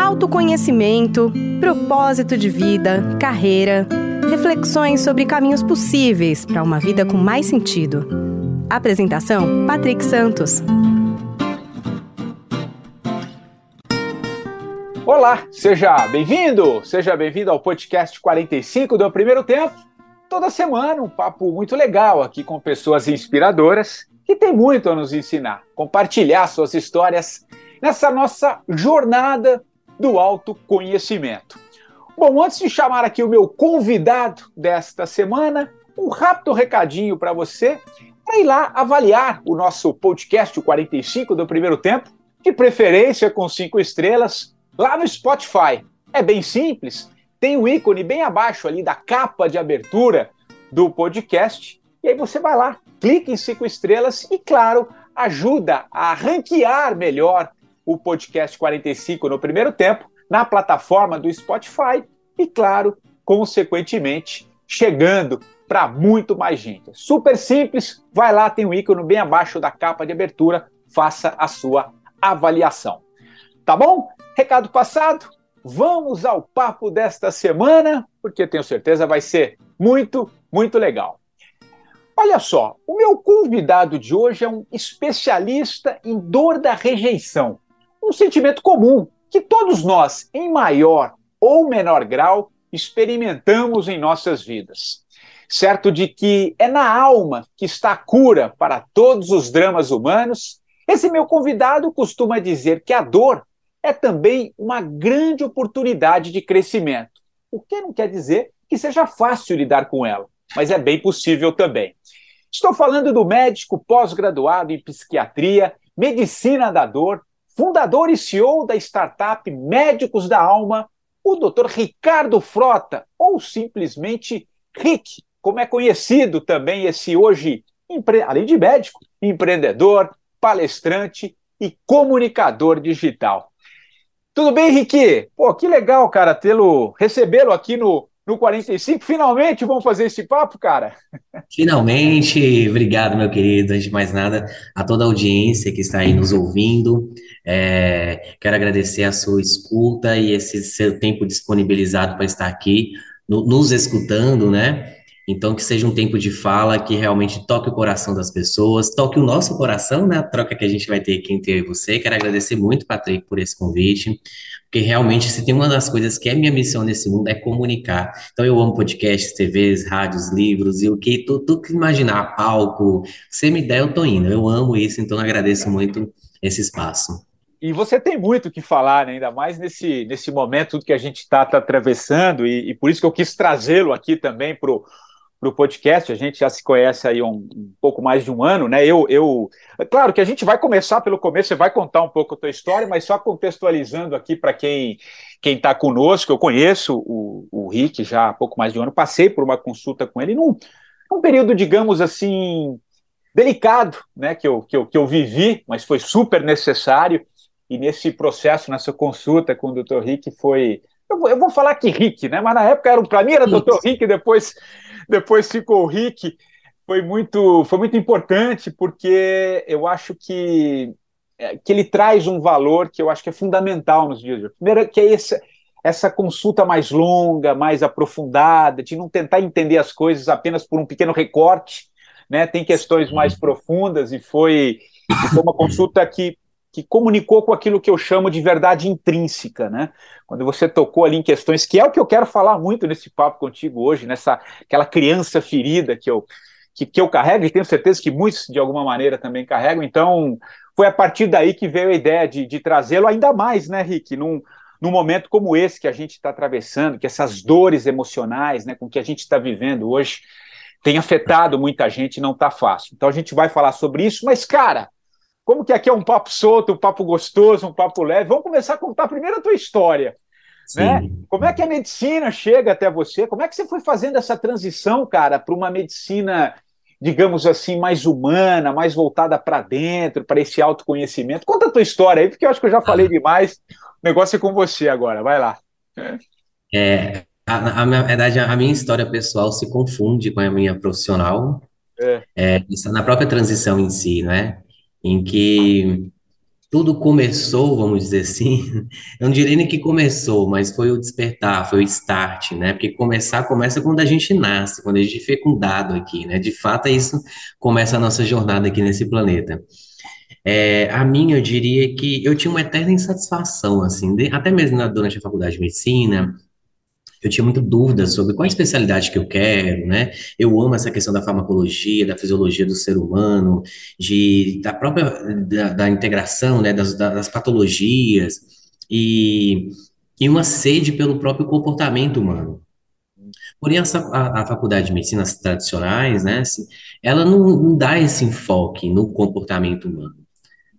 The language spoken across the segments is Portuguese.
Autoconhecimento, propósito de vida, carreira, reflexões sobre caminhos possíveis para uma vida com mais sentido. Apresentação: Patrick Santos. Olá, seja bem-vindo, seja bem-vindo ao podcast 45 do Primeiro Tempo. Toda semana um papo muito legal aqui com pessoas inspiradoras que têm muito a nos ensinar, compartilhar suas histórias nessa nossa jornada do autoconhecimento. Bom, antes de chamar aqui o meu convidado desta semana, um rápido recadinho para você para ir lá avaliar o nosso podcast, o 45 do primeiro tempo, de preferência com cinco estrelas, lá no Spotify. É bem simples, tem o um ícone bem abaixo ali da capa de abertura do podcast, e aí você vai lá, clica em cinco estrelas e, claro, ajuda a ranquear melhor o podcast 45 no primeiro tempo na plataforma do Spotify e, claro, consequentemente, chegando para muito mais gente. Super simples, vai lá, tem um ícone bem abaixo da capa de abertura, faça a sua avaliação. Tá bom? Recado passado, vamos ao papo desta semana, porque tenho certeza vai ser muito, muito legal. Olha só, o meu convidado de hoje é um especialista em dor da rejeição um sentimento comum que todos nós, em maior ou menor grau, experimentamos em nossas vidas. Certo de que é na alma que está a cura para todos os dramas humanos, esse meu convidado costuma dizer que a dor é também uma grande oportunidade de crescimento. O que não quer dizer que seja fácil lidar com ela, mas é bem possível também. Estou falando do médico pós-graduado em psiquiatria, medicina da dor, fundador e CEO da startup Médicos da Alma, o Dr. Ricardo Frota, ou simplesmente Rick, como é conhecido também esse hoje, além de médico, empreendedor, palestrante e comunicador digital. Tudo bem, Rick? Pô, que legal, cara, tê-lo, recebê-lo aqui no no 45. Finalmente vamos fazer esse papo, cara? Finalmente, obrigado, meu querido. Antes de mais nada, a toda a audiência que está aí nos ouvindo. É, quero agradecer a sua escuta e esse seu tempo disponibilizado para estar aqui, no, nos escutando, né? Então, que seja um tempo de fala que realmente toque o coração das pessoas, toque o nosso coração, né? A troca que a gente vai ter aqui entre eu e você. Quero agradecer muito, Patrick, por esse convite, porque realmente, se tem uma das coisas que é minha missão nesse mundo, é comunicar. Então, eu amo podcasts, TVs, rádios, livros, e o que tu, tu que imaginar, palco, você me der, eu tô indo. Eu amo isso, então agradeço muito esse espaço. E você tem muito o que falar, né? ainda mais nesse, nesse momento tudo que a gente está tá atravessando, e, e, por isso que eu quis trazê-lo aqui também para para o podcast, a gente já se conhece aí um, um, pouco mais de um ano, né? Eu, eu, é claro que a gente vai começar pelo começo, você vai contar um pouco a tua história, mas só contextualizando aqui para quem quem está conosco, eu conheço o, o Rick já há pouco mais de um ano, passei por uma consulta com ele num, num período, digamos assim, delicado, né? Que eu, que, eu, que eu vivi, mas foi super necessário. E nesse processo, nessa consulta com o Dr. Rick, foi. Eu vou, eu vou falar que Rick, né? Mas na época era para mim era Dr. Rick, depois depois ficou o Rick, foi muito, foi muito importante, porque eu acho que, é, que ele traz um valor que eu acho que é fundamental nos dias de hoje. Primeiro, que é esse, essa consulta mais longa, mais aprofundada, de não tentar entender as coisas apenas por um pequeno recorte, né? Tem questões mais profundas e foi, foi uma consulta que que comunicou com aquilo que eu chamo de verdade intrínseca, né? Quando você tocou ali em questões que é o que eu quero falar muito nesse papo contigo hoje, nessa aquela criança ferida que eu que, que eu carrego e tenho certeza que muitos de alguma maneira também carregam. Então foi a partir daí que veio a ideia de, de trazê-lo ainda mais, né, Rick? Num, num momento como esse que a gente está atravessando, que essas dores emocionais, né, com que a gente está vivendo hoje, tem afetado muita gente e não está fácil. Então a gente vai falar sobre isso, mas, cara, como que aqui é um papo solto, um papo gostoso, um papo leve, vamos começar a contar primeiro a tua história. Né? Como é que a medicina chega até você? Como é que você foi fazendo essa transição, cara, para uma medicina, digamos assim, mais humana, mais voltada para dentro, para esse autoconhecimento? Conta a tua história aí, porque eu acho que eu já falei ah. demais. O negócio é com você agora, vai lá. É, a, a, na verdade, a minha história pessoal se confunde com a minha profissional, é. É, na própria transição em si, né? Em que tudo começou, vamos dizer assim, eu não diria nem que começou, mas foi o despertar, foi o start, né? Porque começar começa quando a gente nasce, quando a gente é fecundado aqui, né? De fato, é isso começa a nossa jornada aqui nesse planeta. É, a minha, eu diria que eu tinha uma eterna insatisfação, assim, de, até mesmo na, durante a faculdade de medicina, eu tinha muita dúvida sobre qual a especialidade que eu quero, né? Eu amo essa questão da farmacologia, da fisiologia do ser humano, de, da própria, da, da integração, né, das, das patologias, e, e uma sede pelo próprio comportamento humano. Porém, a, a, faculdade de medicinas tradicionais, né, assim, ela não, não dá esse enfoque no comportamento humano,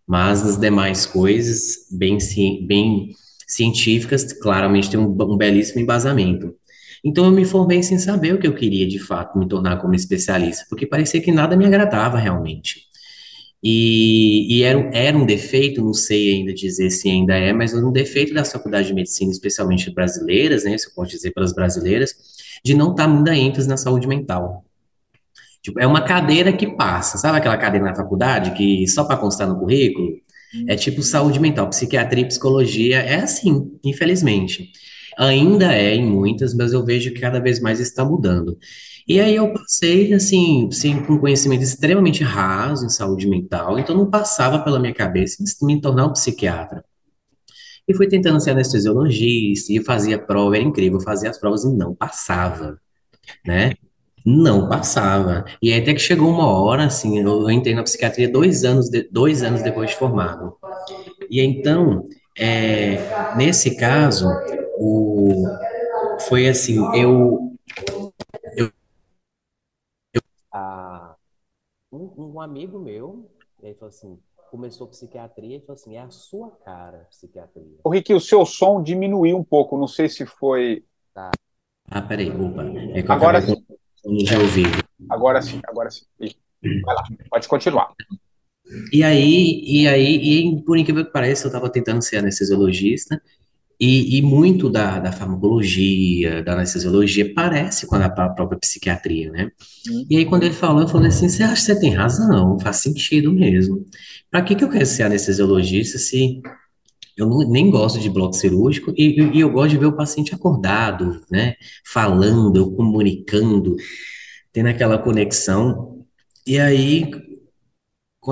mas nas demais coisas, bem, bem científicas, claramente tem um, um belíssimo embasamento. Então eu me formei sem saber o que eu queria de fato me tornar como especialista, porque parecia que nada me agradava realmente. E, e, era, era um defeito, não sei ainda dizer se ainda é, mas um defeito da faculdade de medicina, especialmente brasileiras, né, se eu posso dizer pelas brasileiras, de não estar muita ênfase na saúde mental. Tipo, é uma cadeira que passa, sabe aquela cadeira na faculdade que só para constar no currículo? É tipo saúde mental, psiquiatria e psicologia é assim, infelizmente. Ainda é em muitas, mas eu vejo que cada vez mais está mudando. E aí eu passei, assim, sim, com conhecimento extremamente raso em saúde mental, então não passava pela minha cabeça me tornar um psiquiatra. E fui tentando ser anestesiologista, e fazia prova, era incrível, fazia as provas e não passava, né? Não passava. E aí até que chegou uma hora, assim, eu, entrei na psiquiatria dois anos, de, dois anos depois de formado. E então, é, nesse caso, o, foi assim, eu, eu, eu ah, um, um, amigo meu, ele falou assim, começou psiquiatria e falou assim, é a sua cara, psiquiatria. O Rick, o seu som diminuiu um pouco, não sei se foi... Tá. Ah, peraí, opa. É Agora Já ouvi. Agora sim, agora sim. Vai lá, pode continuar. E aí, e aí, e por incrível que pareça, eu estava tentando ser anestesiologista, e, e muito da, da farmacologia, da anestesiologia, parece com a própria psiquiatria, né? Uhum. E aí, quando ele falou, eu falei assim: você acha que você tem razão? Faz sentido mesmo. Para que, que eu quero ser anestesiologista se eu não, nem gosto de bloco cirúrgico e, e, eu gosto de ver o paciente acordado, né? Falando, comunicando, tendo aquela conexão. E aí,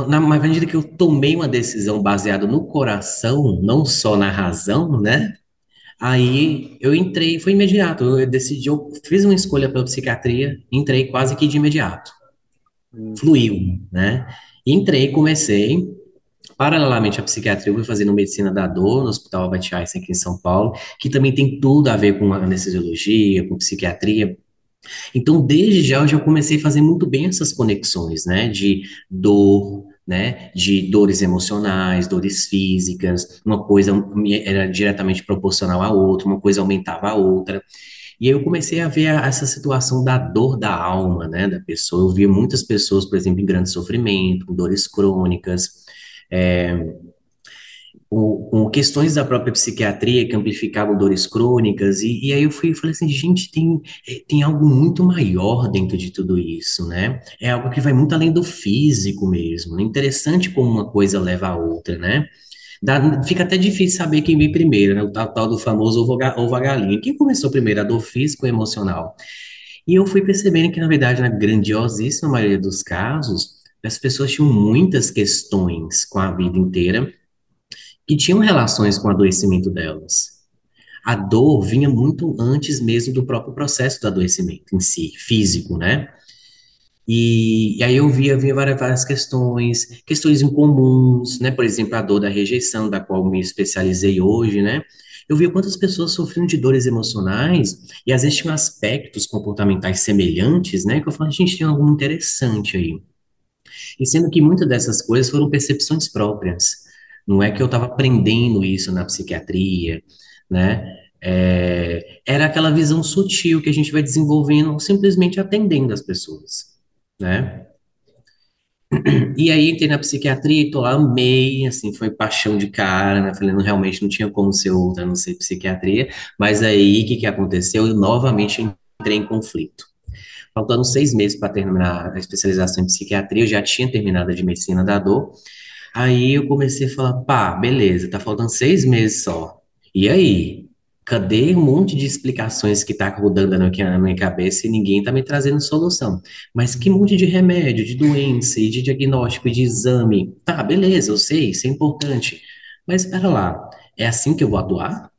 na medida que eu tomei uma decisão baseada no coração, não só na razão, né? Aí eu entrei, foi imediato. Eu decidi, eu fiz uma escolha pela psiquiatria, entrei quase que de imediato. Hum. Fluiu, né? Entrei, comecei, Paralelamente à psiquiatria, eu fui fazendo medicina da dor no Hospital Albert Einstein aqui em São Paulo, que também tem tudo a ver com anestesiologia, com psiquiatria. Então, desde já, eu já comecei a fazer muito bem essas conexões, né, de dor, né, de dores emocionais, dores físicas, uma coisa era diretamente proporcional à outra, uma coisa aumentava a outra. E aí eu comecei a ver essa situação da dor da alma, né, da pessoa. Eu via muitas pessoas, por exemplo, em grande sofrimento, com dores crônicas, é, com, questões da própria psiquiatria que amplificavam dores crônicas, e, e aí eu fui falei assim, gente, tem, tem algo muito maior dentro de tudo isso, né? É algo que vai muito além do físico mesmo. Né? Interessante como uma coisa leva a outra, né? Dá, fica até difícil saber quem veio primeiro, né? O tal, tal do famoso ovo a galinha. Quem começou primeiro, a dor física ou emocional? E eu fui percebendo que, na verdade, na grandiosíssima maioria dos casos, as pessoas tinham muitas questões com a vida inteira que tinham relações com o adoecimento delas. A dor vinha muito antes mesmo do próprio processo do adoecimento em si, físico, né? E, e aí eu via, via várias, várias questões, questões incomuns, né? Por exemplo, a dor da rejeição, da qual me especializei hoje, né? eu via quantas pessoas sofriam de dores emocionais e às vezes tinham aspectos comportamentais semelhantes, né? Que eu falava, gente, tem algo interessante aí. E sendo que muitas dessas coisas foram percepções próprias. Não é que eu estava aprendendo isso na psiquiatria, né? É, era aquela visão sutil que a gente vai desenvolvendo simplesmente atendendo as pessoas, né? E aí entrei na psiquiatria e tô lá, amei, assim, foi paixão de cara, né? Falei, não, realmente não tinha como ser outra, não ser psiquiatria. Mas aí, o que que aconteceu? Eu novamente entrei em conflito. Faltando seis meses para terminar a especialização em psiquiatria, eu já tinha terminado a de medicina da dor. Aí eu comecei a falar, pá, beleza, tá faltando seis meses só. E aí? Cadê um monte de explicações que tá rodando aqui na minha cabeça e ninguém tá me trazendo solução? Mas que monte de remédio, de doença e de diagnóstico e de exame? Tá, beleza, eu sei, isso é importante. Mas espera lá, é assim que eu vou atuar?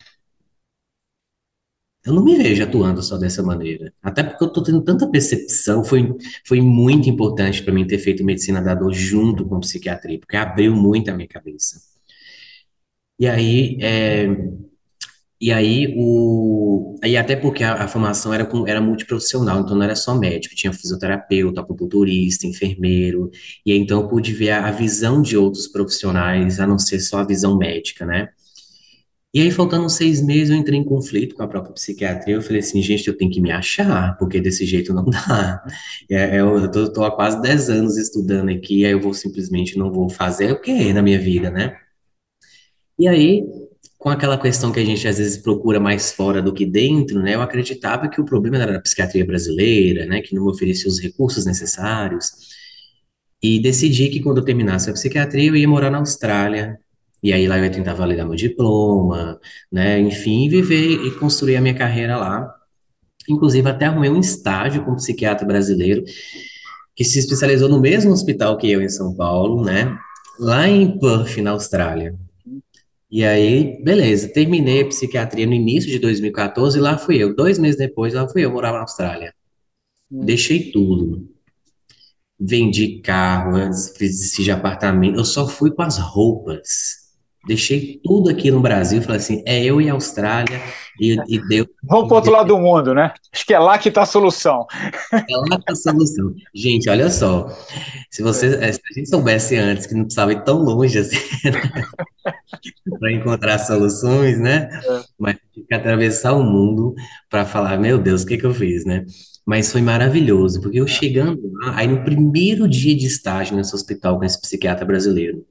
Eu não me vejo atuando só dessa maneira. Até porque eu tô tendo tanta percepção, foi, foi muito importante para mim ter feito medicina da dor junto com psiquiatria, porque abriu muito a minha cabeça. E aí, é, e aí, o, aí até porque a, a formação era, com, era multiprofissional, então não era só médico, tinha fisioterapeuta, acupunturista, enfermeiro, e aí então eu pude ver a, a visão de outros profissionais, a não ser só a visão médica, né? E aí, faltando seis meses, eu entrei em conflito com a própria psiquiatria. Eu falei assim, gente, eu tenho que me achar, porque desse jeito não dá. É, eu eu tô há quase dez anos estudando aqui, aí eu vou simplesmente não vou fazer o quê na minha vida, né? E aí, com aquela questão que a gente às vezes procura mais fora do que dentro, né? Eu acreditava que o problema era a psiquiatria brasileira, né? Que não me oferecia os recursos necessários. E decidi que quando eu terminasse a psiquiatria, eu ia morar na Austrália. E aí lá eu ia tentar validar meu diploma, né? Enfim, viver e construir a minha carreira lá. Inclusive, até arrumei um estágio com um psiquiatra brasileiro que se especializou no mesmo hospital que eu em São Paulo, né? Lá em Perth, na Austrália. E aí, beleza, terminei a psiquiatria no início de 2014 e lá fui eu. Dois meses depois, lá fui eu morar na Austrália. Deixei tudo. Vendi carro, fiz de apartamento. Eu só fui com as roupas. Deixei tudo aqui no Brasil. Falei assim: é eu e a Austrália. E, e deu. Vamos para outro lado do mundo, né? Acho que é lá que está a solução. É lá que tá a solução. Gente, olha só. Se você, eh, se a gente soubesse antes que não precisava ir tão longe assim, para encontrar soluções, né? Mas tive que atravessar o mundo para falar, meu Deus, o que que eu fiz, né? Mas foi maravilhoso, porque eu chegando lá, aí no primeiro dia de estágio nesse hospital com esse psiquiatra brasileiro,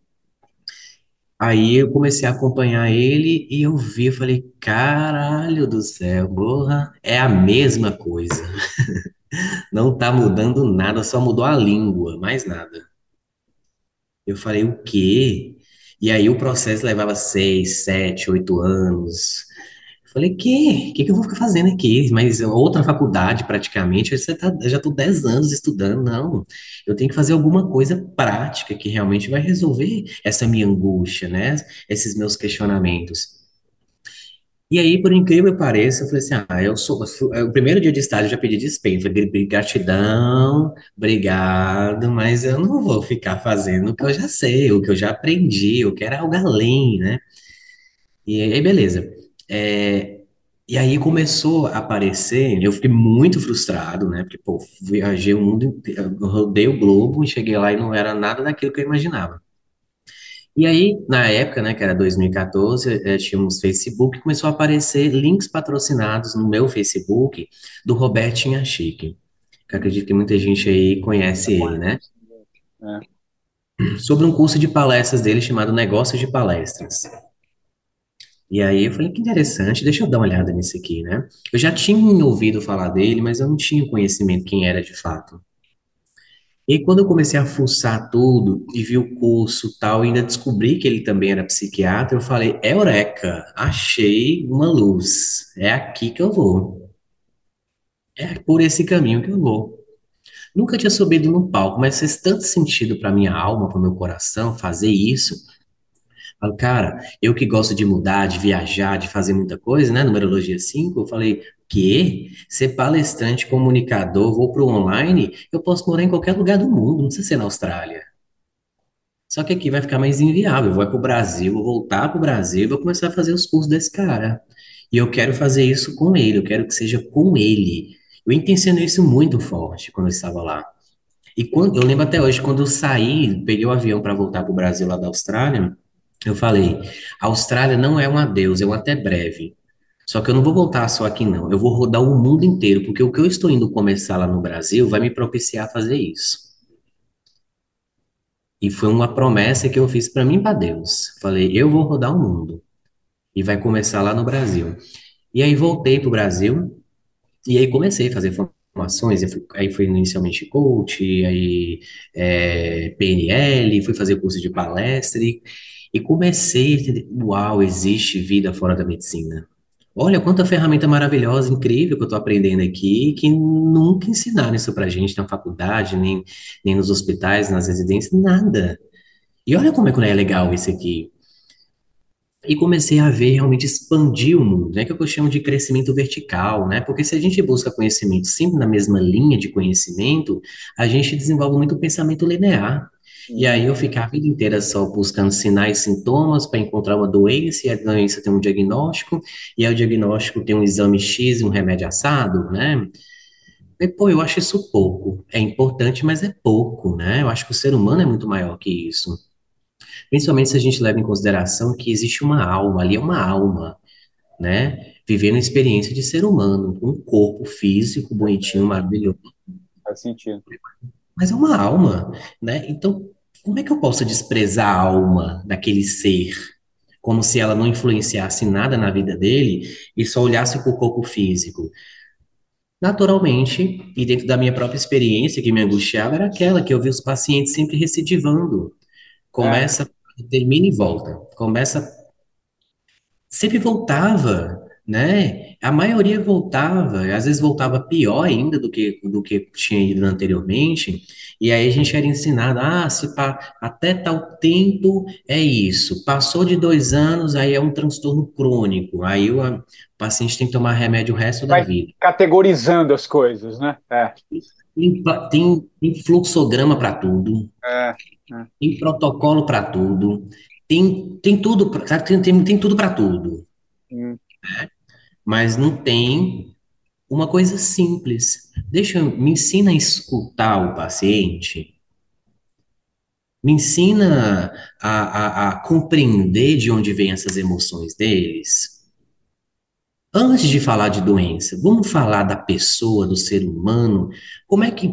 aí eu comecei a acompanhar ele e eu vi, falei, caralho do céu, porra, é a mesma coisa. Não tá mudando nada, só mudou a língua, mais nada. Eu falei, o quê? E aí o processo levava seis, sete, oito anos. Falei, que? O que que eu vou ficar fazendo aqui? Mas outra faculdade, praticamente, você tá, eu já estou dez anos estudando. Não, eu tenho que fazer alguma coisa prática que realmente vai resolver essa minha angústia, né? Esses meus questionamentos. E aí, por incrível que pareça, eu falei assim, ah, eu sou, o primeiro dia de estágio eu já pedi "Gri- gratidão, obrigado, mas eu não vou ficar fazendo o que eu já sei, o que eu já aprendi, eu quero algo além, né? E aí, beleza. É, e aí começou a aparecer, eu fiquei muito frustrado, né? Porque, pô, viajei o mundo rodei o globo e cheguei lá e não era nada daquilo que eu imaginava. E aí, na época, né, que era 2014, eh, tínhamos Facebook, começou a aparecer links patrocinados no meu Facebook do Robertinho Chique, que acredito que muita gente aí conhece ele, né? Sobre um curso de palestras dele chamado Negócios de Palestras. E aí eu falei, que interessante, deixa eu dar uma olhada nisso aqui, né? Eu já tinha ouvido falar dele, mas eu não tinha conhecimento quem era de fato. E quando eu comecei a fuçar tudo e vi o curso tal, e ainda descobri que ele também era psiquiatra, eu falei, Eureka, achei uma luz, é aqui que eu vou, é por esse caminho que eu vou. Nunca tinha subido no palco, mas fez tanto sentido para minha alma, para meu coração, fazer isso. Falo, cara, eu que gosto de mudar, de viajar, de fazer muita coisa, né? Numerologia 5, eu falei, quê? Ser palestrante, comunicador, vou pro online, eu posso morar em qualquer lugar do mundo, não precisa ser na Austrália. Só que aqui vai ficar mais inviável. Eu vou para o Brasil, vou voltar para o Brasil vou começar a fazer os cursos desse cara. E eu quero fazer isso com ele, eu quero que seja com ele. Eu intencionei isso muito forte quando eu estava lá. E quando, eu lembro até hoje, quando eu saí, peguei o avião para voltar para o Brasil lá da Austrália, eu falei: a Austrália não é um adeus, é um até breve. Só que eu não vou voltar só aqui, não. Eu vou rodar o mundo inteiro, porque o que eu estou indo começar lá no Brasil vai me propiciar a fazer isso. E foi uma promessa que eu fiz para mim para Deus. Falei: eu vou rodar o mundo. E vai começar lá no Brasil. E aí voltei para o Brasil, e aí comecei a fazer formações. fui- Aí foi inicialmente coach, aí é, PNL, fui fazer curso de palestra. E, e comecei a entender: uau, existe vida fora da medicina. Olha quanta ferramenta maravilhosa, incrível que eu estou aprendendo aqui, que nunca ensinaram isso pra gente na faculdade, nem, nem nos hospitais, nas residências, nada. E olha como é que é legal isso aqui. E comecei a ver realmente expandir o mundo, né? Que é o que eu chamo de crescimento vertical, né? Porque se a gente busca conhecimento sempre na mesma linha de conhecimento, a gente desenvolve muito pensamento linear. E aí eu ficar a vida inteira só buscando sinais e sintomas para encontrar uma doença, e a doença tem um diagnóstico, e aí o diagnóstico tem um exame X e um remédio assado, né? E, pô, eu acho isso pouco. É importante, mas é pouco, né? Eu acho que o ser humano é muito maior que isso. Principalmente se a gente leva em consideração que existe uma alma, ali é uma alma, né? Vivendo a experiência de ser humano, um corpo físico bonitinho, maravilhoso, Faz sentido. mas é uma alma, né? Então, como é que eu posso desprezar a alma daquele ser? Como se ela não influenciasse nada na vida dele e só olhasse para o corpo físico. Naturalmente, e dentro da minha própria experiência, que me angustiava era aquela que eu vi os pacientes sempre recidivando. É, Começa, termina e volta. Começa sempre voltava, né? A maioria voltava, às vezes voltava pior ainda do que do que tinha ido anteriormente. E aí a gente era ensinado, ah, se pa- até tal tempo é isso. Passou de dois anos, aí é um transtorno crônico. Aí o, a- o paciente tem que tomar remédio o resto da vai vida. categorizando as coisas, né? É, Tem, tem, tem fluxograma para tudo, é, é. tem protocolo para tudo, tem, tem tudo? Tem, tem, tem tudo para tudo. Hum. Mas não tem Uma coisa simples. Deixa, me ensina a escutar o paciente, me ensina a, a, a compreender de onde vêm essas emoções deles. Antes de falar de doença, vamos falar da pessoa, do ser humano. Como é que,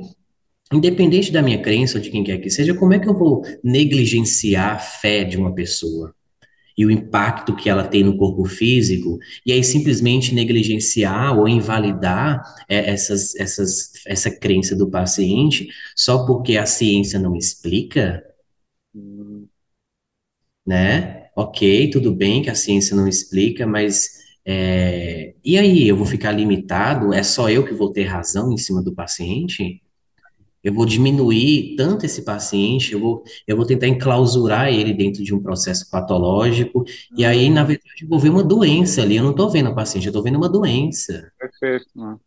independente da minha crença ou de quem quer que seja, como é que eu vou negligenciar a fé de uma pessoa? E o impacto que ela tem no corpo físico, e aí simplesmente negligenciar ou invalidar é, essas, essas, essa crença do paciente só porque a ciência não explica, né? Ok, tudo bem que a ciência não explica, mas é, e aí, eu vou ficar limitado? É só eu que vou ter razão em cima do paciente? Eu vou diminuir tanto esse paciente, eu vou, eu vou tentar enclausurar ele dentro de um processo patológico, e aí, na verdade, eu vou ver uma doença ali. Eu não estou vendo a paciente, eu estou vendo uma doença, Perfeito.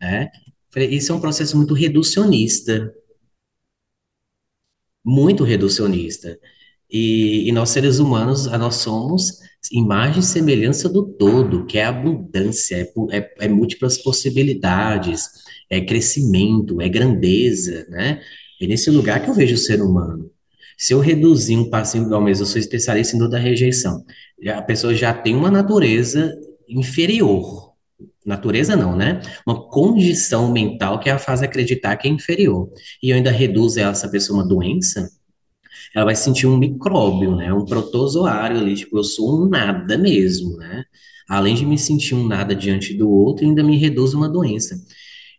né? Isso é um processo muito reducionista, muito reducionista. E, e nós, seres humanos, a- nós somos imagem e semelhança do todo, que é abundância, é, é, é múltiplas possibilidades, é crescimento, é grandeza, né? É nesse lugar que eu vejo o ser humano. Se eu reduzir um paciente, igual mesmo, eu sou especialista em dor da rejeição, a pessoa já tem uma natureza inferior. Natureza não, né? Uma condição mental que a faz acreditar que é inferior. E eu ainda reduzo essa pessoa a uma doença, ela vai sentir um micróbio, né? Um protozoário ali, tipo, eu sou um nada mesmo, né? Além de me sentir um nada diante do outro, ainda me reduz uma doença.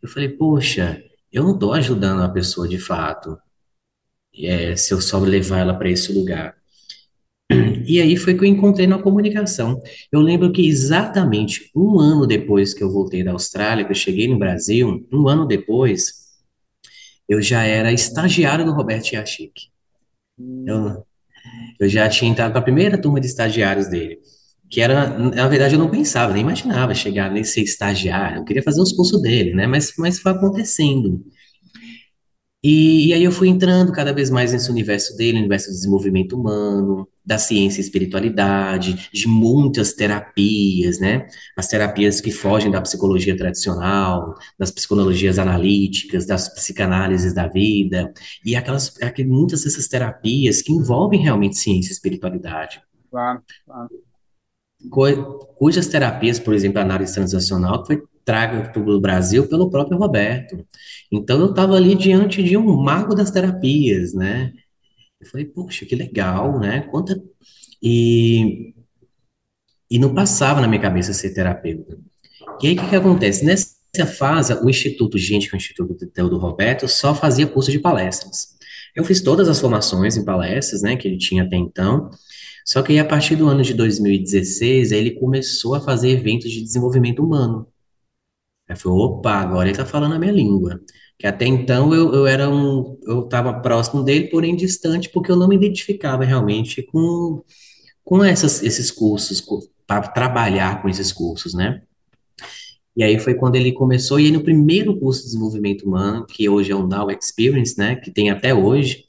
Eu falei, poxa, eu não estou ajudando a pessoa de fato, é, se eu só levar ela para esse lugar. E aí foi que eu encontrei na comunicação. Eu lembro que exatamente um ano depois que eu voltei da Austrália, que eu cheguei no Brasil, um ano depois, eu já era estagiário do Roberto Yashik. Hum. Eu, Eu já tinha entrado para a primeira turma de estagiários dele, que era, na verdade, eu não pensava, nem imaginava chegar nem ser estagiário. Eu queria fazer os cursos dele, né? Mas, mas foi acontecendo. E, e aí eu fui entrando cada vez mais nesse universo dele, universo do desenvolvimento humano, da ciência e espiritualidade, de muitas terapias, né? As terapias que fogem da psicologia tradicional, das psicologias analíticas, das psicanálises da vida, e aquelas, aquelas muitas dessas terapias que envolvem realmente ciência e espiritualidade. Claro, claro. Cujas terapias, por exemplo, a análise transacional, foi traga para o Brasil pelo próprio Roberto. Então eu estava ali diante de um mago das terapias, né? Eu falei, poxa, que legal, né? Quanta... E, e não passava na minha cabeça ser terapeuta. E aí o que, que acontece? Nessa fase, o Instituto Gente, que é o Instituto do Roberto, só fazia curso de palestras. Eu fiz todas as formações em palestras, né, que ele tinha até então, só que aí, a partir do ano de 2016, aí ele começou a fazer eventos de desenvolvimento humano. Aí foi, opa, agora ele tá falando a minha língua. Que até então eu, eu era um, eu estava próximo dele, porém distante, porque eu não me identificava realmente com, com essas, esses cursos, para trabalhar com esses cursos, né? E aí foi quando ele começou, e aí no primeiro curso de desenvolvimento humano, que hoje é o Now Experience, né, que tem até hoje,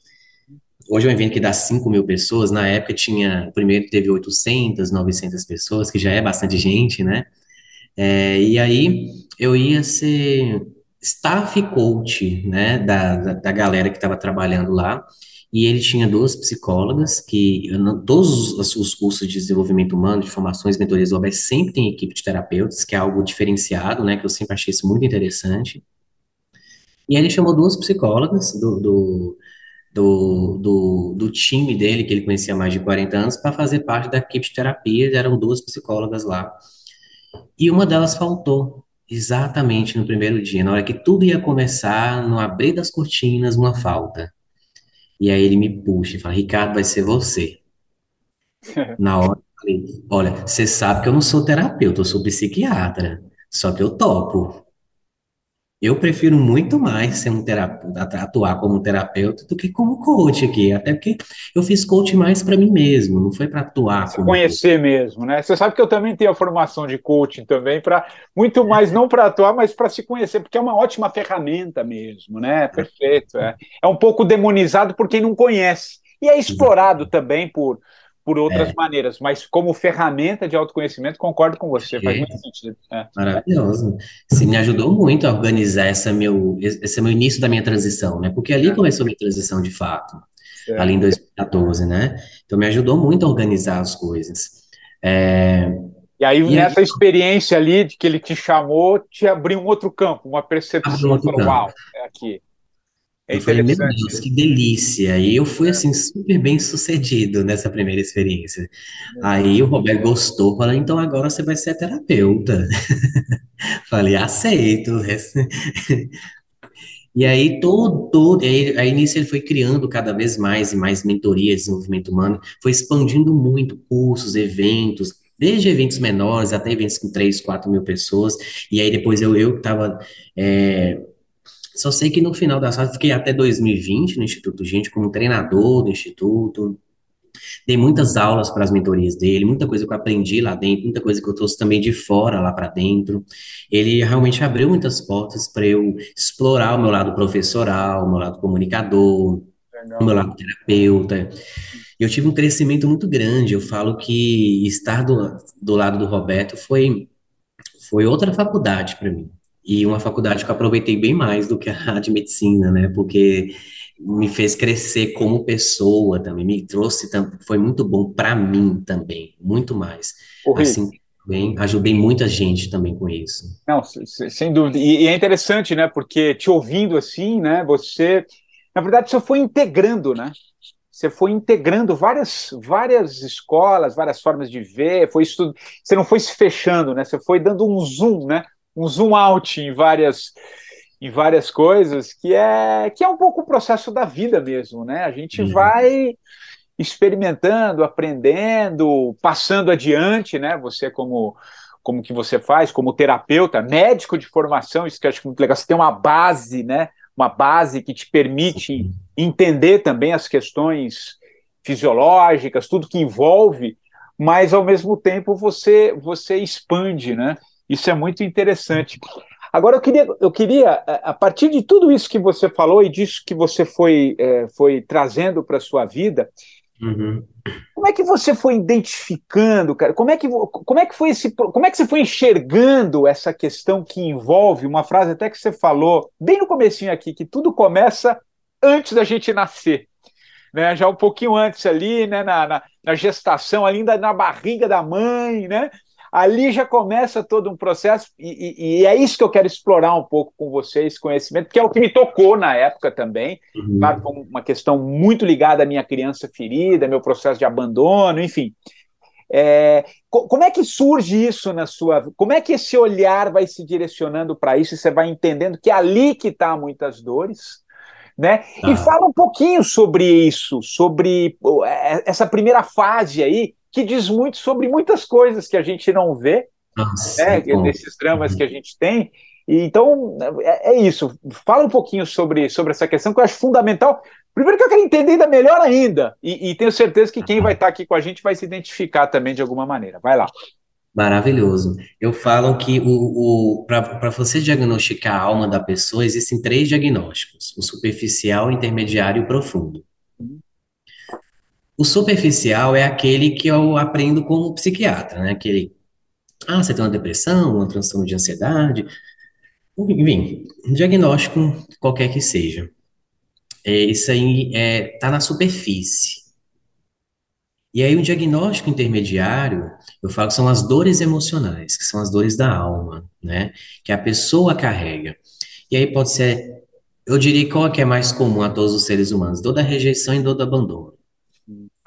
hoje é um evento que dá 5 mil pessoas, na época tinha, o primeiro teve 800, 900 pessoas, que já é bastante gente, né, é, e aí eu ia ser staff coach, né, da, da, da galera que estava trabalhando lá, e ele tinha duas psicólogas, que todos os, os cursos de desenvolvimento humano, de formações, mentorias OBS, sempre tem equipe de terapeutas, que é algo diferenciado, né, que eu sempre achei isso muito interessante. E aí ele chamou duas psicólogas do, do, do, do, do time dele, que ele conhecia há mais de 40 anos, para fazer parte da equipe de terapia, eram duas psicólogas lá. E uma delas faltou, exatamente no primeiro dia, na hora que tudo ia começar, no abrir das cortinas, uma falta. E aí ele me puxa e fala, Ricardo, vai ser você. Na hora, eu falei, olha, você sabe que eu não sou terapeuta, eu sou psiquiatra, só que eu topo. Eu prefiro muito mais ser um terapeuta, atuar como terapeuta do que como coach aqui, até porque eu fiz coach mais para mim mesmo, não foi para atuar Se conhecer mesmo, né? Você sabe que eu também tenho a formação de coaching também, para muito mais não para atuar, mas para se conhecer, porque é uma ótima ferramenta mesmo, né? Perfeito. É, é um pouco demonizado por quem não conhece. E é explorado também por, por outras É. maneiras, mas como ferramenta de autoconhecimento, concordo com você, faz muito sentido. É. Maravilhoso. Você me ajudou muito a organizar essa meu, esse meu início da minha transição, né? Porque ali começou a minha transição de fato, É. ali em 2014, né? Então me ajudou muito a organizar as coisas. É, E aí, E nessa aí- experiência ali de que ele te chamou, te abriu um outro campo, uma percepção. campo. uau, é aqui. É eu falei, meu. Deus, que delícia! E eu fui, assim, super bem sucedido nessa primeira experiência. Aí o Roberto gostou, falou, então agora você vai ser terapeuta. Falei, aceito. E aí, todo, todo aí, aí nisso ele foi criando cada vez mais e mais mentorias de desenvolvimento humano, foi expandindo muito cursos, eventos, desde eventos menores até eventos com 3, 4 mil pessoas, e aí depois eu, eu tava, é, só sei que no final da sala, fiquei até 2020 no Instituto Gente, como treinador do Instituto, Dei muitas aulas para as mentorias dele, muita coisa que eu aprendi lá dentro, muita coisa que eu trouxe também de fora lá para dentro. Ele realmente abriu muitas portas para eu explorar o meu lado professoral, o meu lado comunicador, o meu lado terapeuta. Eu tive um crescimento muito grande. Eu falo que estar do, do lado do Roberto foi, foi outra faculdade para mim. E uma faculdade que eu aproveitei bem mais do que a de medicina, né? Porque me fez crescer como pessoa também, me trouxe, foi muito bom para mim também, muito mais. Rick, Assim, também ajudei muita gente também com isso. Não, se- se- sem dúvida. E, e é interessante, né? Porque te ouvindo assim, né? Você, na verdade, você foi integrando, né? Você foi integrando várias, várias escolas, várias formas de ver. Foi estu... Você não foi se fechando, né? Você foi dando um zoom, né? Um zoom out em várias, em várias coisas, que é que é um pouco o processo da vida mesmo, né? A gente Uhum. vai experimentando, aprendendo, passando adiante, né? Você como como que você faz, como terapeuta, médico de formação, isso que eu acho muito legal. Você tem uma base, né? Uma base que te permite entender também as questões fisiológicas, tudo que envolve, mas ao mesmo tempo você você expande, né? Isso é muito interessante. Agora eu queria, eu queria, a partir de tudo isso que você falou e disso que você foi, é, foi trazendo para a sua vida, Uhum. como é que você foi identificando, cara? Como é que, como é que foi esse, como é que você foi enxergando essa questão que envolve uma frase até que você falou bem no comecinho aqui, que tudo começa antes da gente nascer. Né, já um pouquinho antes ali, né, na, na, na gestação, ainda na barriga da mãe, né? Ali já começa todo um processo, e, e, e, é isso que eu quero explorar um pouco com vocês, conhecimento, que é o que me tocou na época também, uhum. claro, uma questão muito ligada à minha criança ferida, meu processo de abandono, enfim. É, como é que surge isso na sua Como é que esse olhar vai se direcionando para isso e você vai entendendo que é ali que está muitas dores? Né? Ah. E fala um pouquinho sobre isso, sobre é, essa primeira fase aí, que diz muito sobre muitas coisas que a gente não vê, Nossa, né, nesses dramas uhum. que a gente tem. E, então, é, é, isso. Fala um pouquinho sobre, sobre essa questão que eu acho fundamental. Primeiro que eu quero entender ainda melhor ainda, e, e tenho certeza que quem vai estar aqui com a gente vai se identificar também de alguma maneira. Vai lá. Maravilhoso. Eu falo que o, o, para você diagnosticar a alma da pessoa, existem três diagnósticos: o superficial, o intermediário e o profundo. O superficial é aquele que eu aprendo como psiquiatra, né? Aquele, ah, você tem uma depressão, uma transtorno de ansiedade, enfim, um diagnóstico qualquer que seja. É, isso aí é, tá na superfície. E aí o diagnóstico intermediário, eu falo que são as dores emocionais, que são as dores da alma, né? Que a pessoa carrega. E aí pode ser, eu diria qual é que é mais comum a todos os seres humanos, dor da rejeição e dor do abandono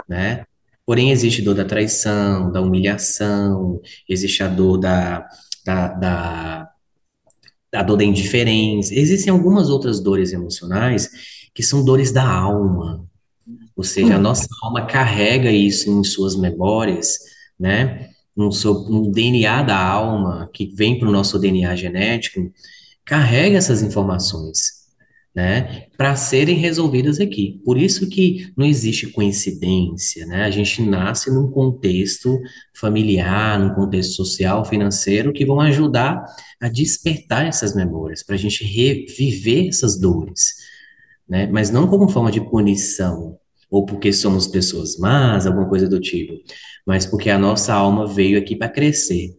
né? Porém, existe dor da traição, da humilhação, existe a dor da, da, da, da dor da indiferença. Existem algumas outras dores emocionais que são dores da alma. Ou seja, a nossa alma carrega isso em suas memórias, né? Seu, no DNA da alma, que vem para o nosso DNA genético, carrega essas informações né, para serem resolvidas aqui. Por isso que não existe coincidência, né? A gente nasce num contexto familiar, num contexto social, financeiro, que vão ajudar a despertar essas memórias, para a gente reviver essas dores, né? Mas não como forma de punição, ou porque somos pessoas más, alguma coisa do tipo, mas porque a nossa alma veio aqui para crescer,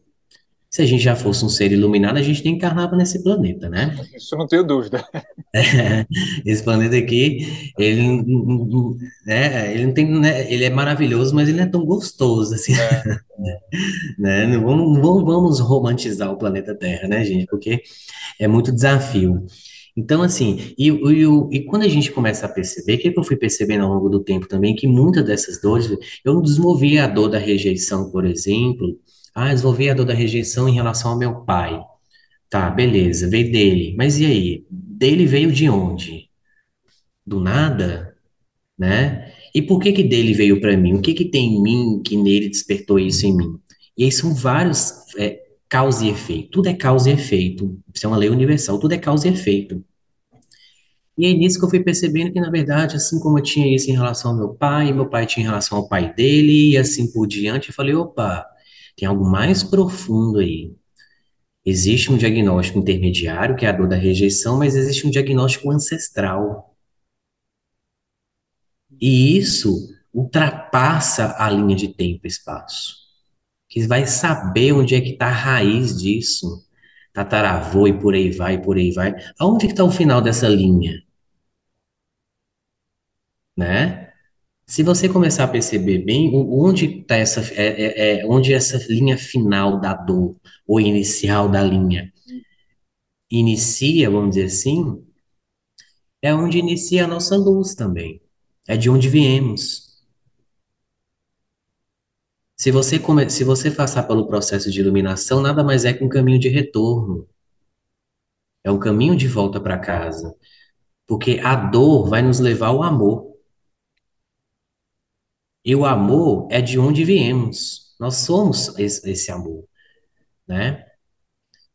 se a gente já fosse um ser iluminado, a gente nem encarnava nesse planeta, né? Isso não tenho dúvida. É, esse planeta aqui, ele, né, ele não tem, né, ele é maravilhoso, mas ele não é tão gostoso assim. É. né? Não vamos, não vamos romantizar o planeta Terra, né, gente? Porque é muito desafio. Então, assim, e, e, e, quando a gente começa a perceber, o que, que eu fui percebendo ao longo do tempo também, que muitas dessas dores, eu não desenvolvi a dor da rejeição, por exemplo, ah, desenvolvi a dor da rejeição em relação ao meu pai. Tá, beleza, veio dele. Mas e aí? Dele veio de onde? Do nada? Né? E por que que dele veio para mim? O que que tem em mim que nele despertou isso em mim? E aí são vários é, causa e efeito. Tudo é causa e efeito. Isso é uma lei universal. Tudo é causa e efeito. E é nisso que eu fui percebendo que, na verdade, assim como eu tinha isso em relação ao meu pai, meu pai tinha em relação ao pai dele, e assim por diante, eu falei, opa, tem algo mais profundo aí. Existe um diagnóstico intermediário, que é a dor da rejeição, mas existe um diagnóstico ancestral. E isso ultrapassa a linha de tempo e espaço. Que vai saber onde é que está a raiz disso. Tataravô e por aí vai, e por aí vai. Aonde que está o final dessa linha? Né? Se você começar a perceber bem onde está essa, é, é, é, onde essa linha final da dor, ou inicial da linha, inicia, vamos dizer assim, é onde inicia a nossa luz também. É de onde viemos. Se você, come, se você passar pelo processo de iluminação, nada mais é que um caminho de retorno. É um caminho de volta para casa. Porque a dor vai nos levar ao amor. E o amor é de onde viemos. Nós somos esse, amor, né?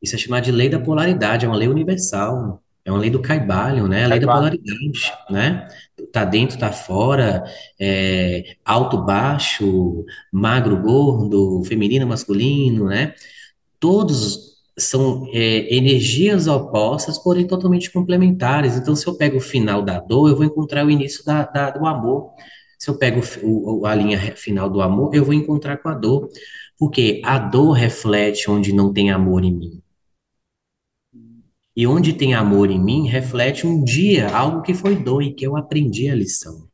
Isso é chamado de lei da polaridade, é uma lei universal. É uma lei do Caibalion, né? A lei da polaridade, né? Tá dentro, tá fora, é, alto, baixo, magro, gordo, feminino, masculino, né? Todos são é, energias opostas, porém totalmente complementares. Então, se eu pego o final da dor, eu vou encontrar o início da, da- do amor. Se eu pego a linha final do amor, eu vou encontrar com a dor. Porque a dor reflete onde não tem amor em mim. E onde tem amor em mim, reflete um dia, algo que foi dor e que eu aprendi a lição.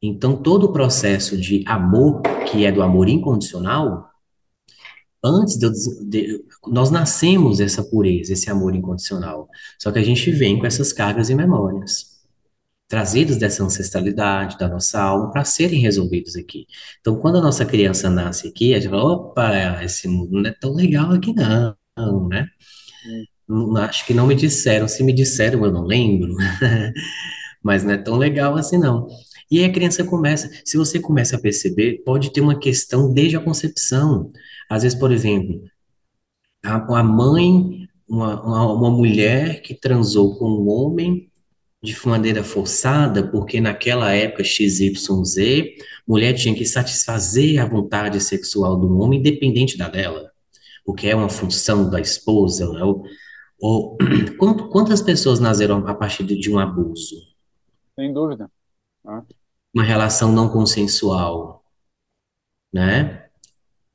Então, todo o processo de amor, que é do amor incondicional, antes de, de- nós nascemos essa pureza, esse amor incondicional. Só que a gente vem com essas cargas e memórias, trazidas dessa ancestralidade, da nossa alma, para serem resolvidos aqui. Então, quando a nossa criança nasce aqui, a gente fala, opa, esse mundo não é tão legal aqui não, né? Não- Acho que não me disseram. Se me disseram, eu não lembro. Mas não é tão legal assim, não. E aí a criança começa, se você começa a perceber, pode ter uma questão desde a concepção. Às vezes, por exemplo, a, a mãe, uma, uma, uma mulher que transou com um homem de maneira forçada, porque naquela época XYZ, mulher tinha que satisfazer a vontade sexual do homem, independente da dela, porque é uma função da esposa, né? Ou, ou- quant- quantas pessoas nasceram a partir de um abuso? Sem dúvida. né? Uma relação não consensual, né?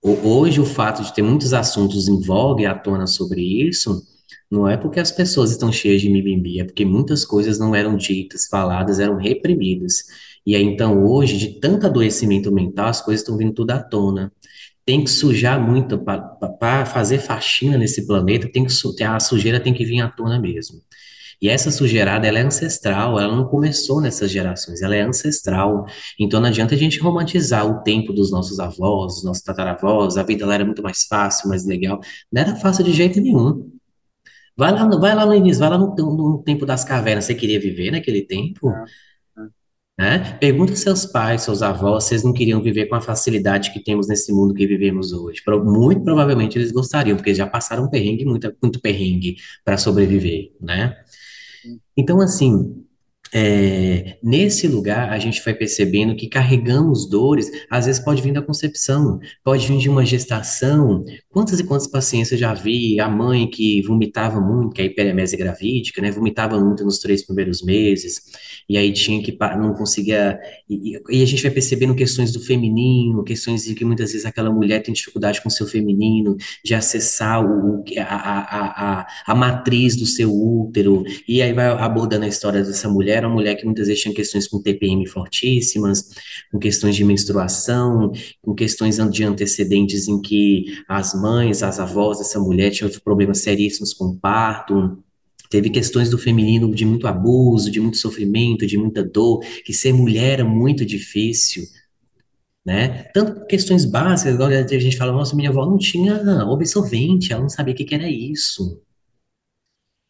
Ho- Hoje, o fato de ter muitos assuntos em voga e à tona sobre isso, não é porque as pessoas estão cheias de mimimi, é porque muitas coisas não eram ditas, faladas, eram reprimidas. E aí, então, hoje, de tanto adoecimento mental, as coisas estão vindo tudo à tona. Tem que sujar muito para fazer faxina nesse planeta, tem que, a sujeira tem que vir à tona mesmo. E essa sujeirada, ela é ancestral, ela não começou nessas gerações, ela é ancestral. Então não adianta a gente romantizar o tempo dos nossos avós, dos nossos tataravós, a vida lá era muito mais fácil, mais legal. Não era fácil de jeito nenhum. Vai lá, no- vai lá no início, vai lá no, no tempo das cavernas, você queria viver naquele tempo? É, é. Né? Pergunta aos seus pais, seus avós, se eles não queriam viver com a facilidade que temos nesse mundo que vivemos hoje. Muito provavelmente eles gostariam, porque já passaram um perrengue, muito, muito perrengue para sobreviver, né? Então, assim, é, nesse lugar, a gente vai percebendo que carregamos dores, às vezes pode vir da concepção, pode vir de uma gestação. Quantas e quantas pacientes eu já vi, a mãe que vomitava muito, que é a hiperemese gravídica, né? Vomitava muito nos três primeiros meses, e aí tinha que, não conseguia. E, e- a gente vai percebendo questões do feminino, questões de que muitas vezes aquela mulher tem dificuldade com o seu feminino, de acessar o, a, a, a a matriz do seu útero, e aí vai abordando a história dessa mulher, uma mulher que muitas vezes tinha questões com TPM fortíssimas, com questões de menstruação, com questões de antecedentes em que as mães, as avós dessa mulher tinham problemas seríssimos com parto. Teve questões do feminino de muito abuso, de muito sofrimento, de muita dor, que ser mulher era muito difícil, né? Tanto questões básicas, agora a gente fala, nossa, minha avó não tinha absorvente, ela não sabia o que que era isso.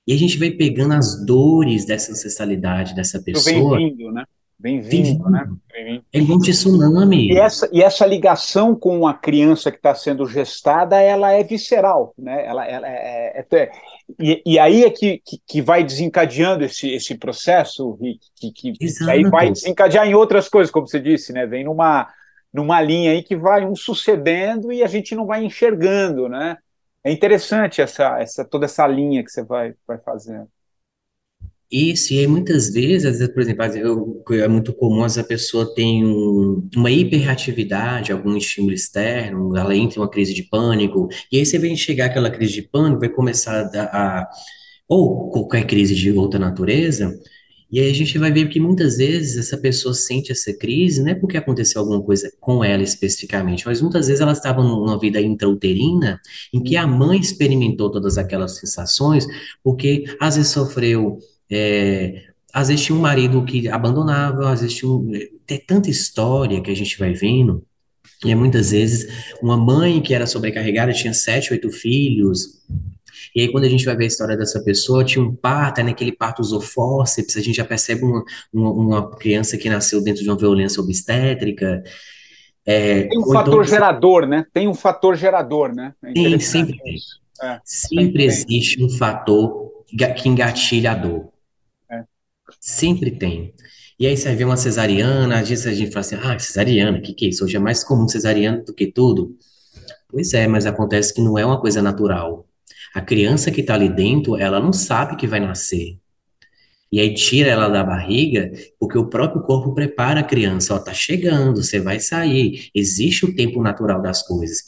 E a gente vai pegando as dores dessa ancestralidade dessa pessoa, vindo, né? Vem vem vindo, né? vindo. É igual um tsunami. E essa, e essa ligação com a criança que está sendo gestada, ela é visceral, né? Ela, ela é, é- é- e, e aí é que, que, que vai desencadeando esse, esse processo, Rick, que, que, que aí vai desencadear em outras coisas, como você disse, né? Vem numa, numa linha aí que vai um sucedendo e a gente não vai enxergando, né? É interessante essa, essa, toda essa linha que você vai, vai fazendo. Isso, e aí muitas vezes, por exemplo, é muito comum essa pessoa tem um- uma hiperreatividade, algum estímulo externo, ela entra em uma crise de pânico, e aí você vem chegar aquela crise de pânico, vai começar a, a ou qualquer crise de outra natureza, e aí a gente vai ver que muitas vezes essa pessoa sente essa crise, não é porque aconteceu alguma coisa com ela especificamente, mas muitas vezes ela estava numa vida intrauterina, em que a mãe experimentou todas aquelas sensações, porque às vezes sofreu, é, às vezes tinha um marido que abandonava, às vezes tinha um, tem tanta história que a gente vai vendo, e aí, muitas vezes uma mãe que era sobrecarregada tinha sete, oito filhos, e aí, quando a gente vai ver a história dessa pessoa, tinha um parto, naquele parto usou fórceps, a gente já percebe uma, uma, uma criança que nasceu dentro de uma violência obstétrica. É, Tem um então, fator gerador, né? Tem um fator gerador, né? É interessante sempre tem. É, sempre tem. existe um fator que engatilha a dor. É. Sempre tem. E aí você vê uma cesariana, às vezes a gente fala assim, ah, cesariana, o que que é isso? Hoje é mais comum cesariana do que tudo. Pois é, mas acontece que não é uma coisa natural. A criança que está ali dentro, ela não sabe que vai nascer. E aí tira ela da barriga, porque o próprio corpo prepara a criança, ó, tá chegando, você vai sair. Existe o tempo natural das coisas.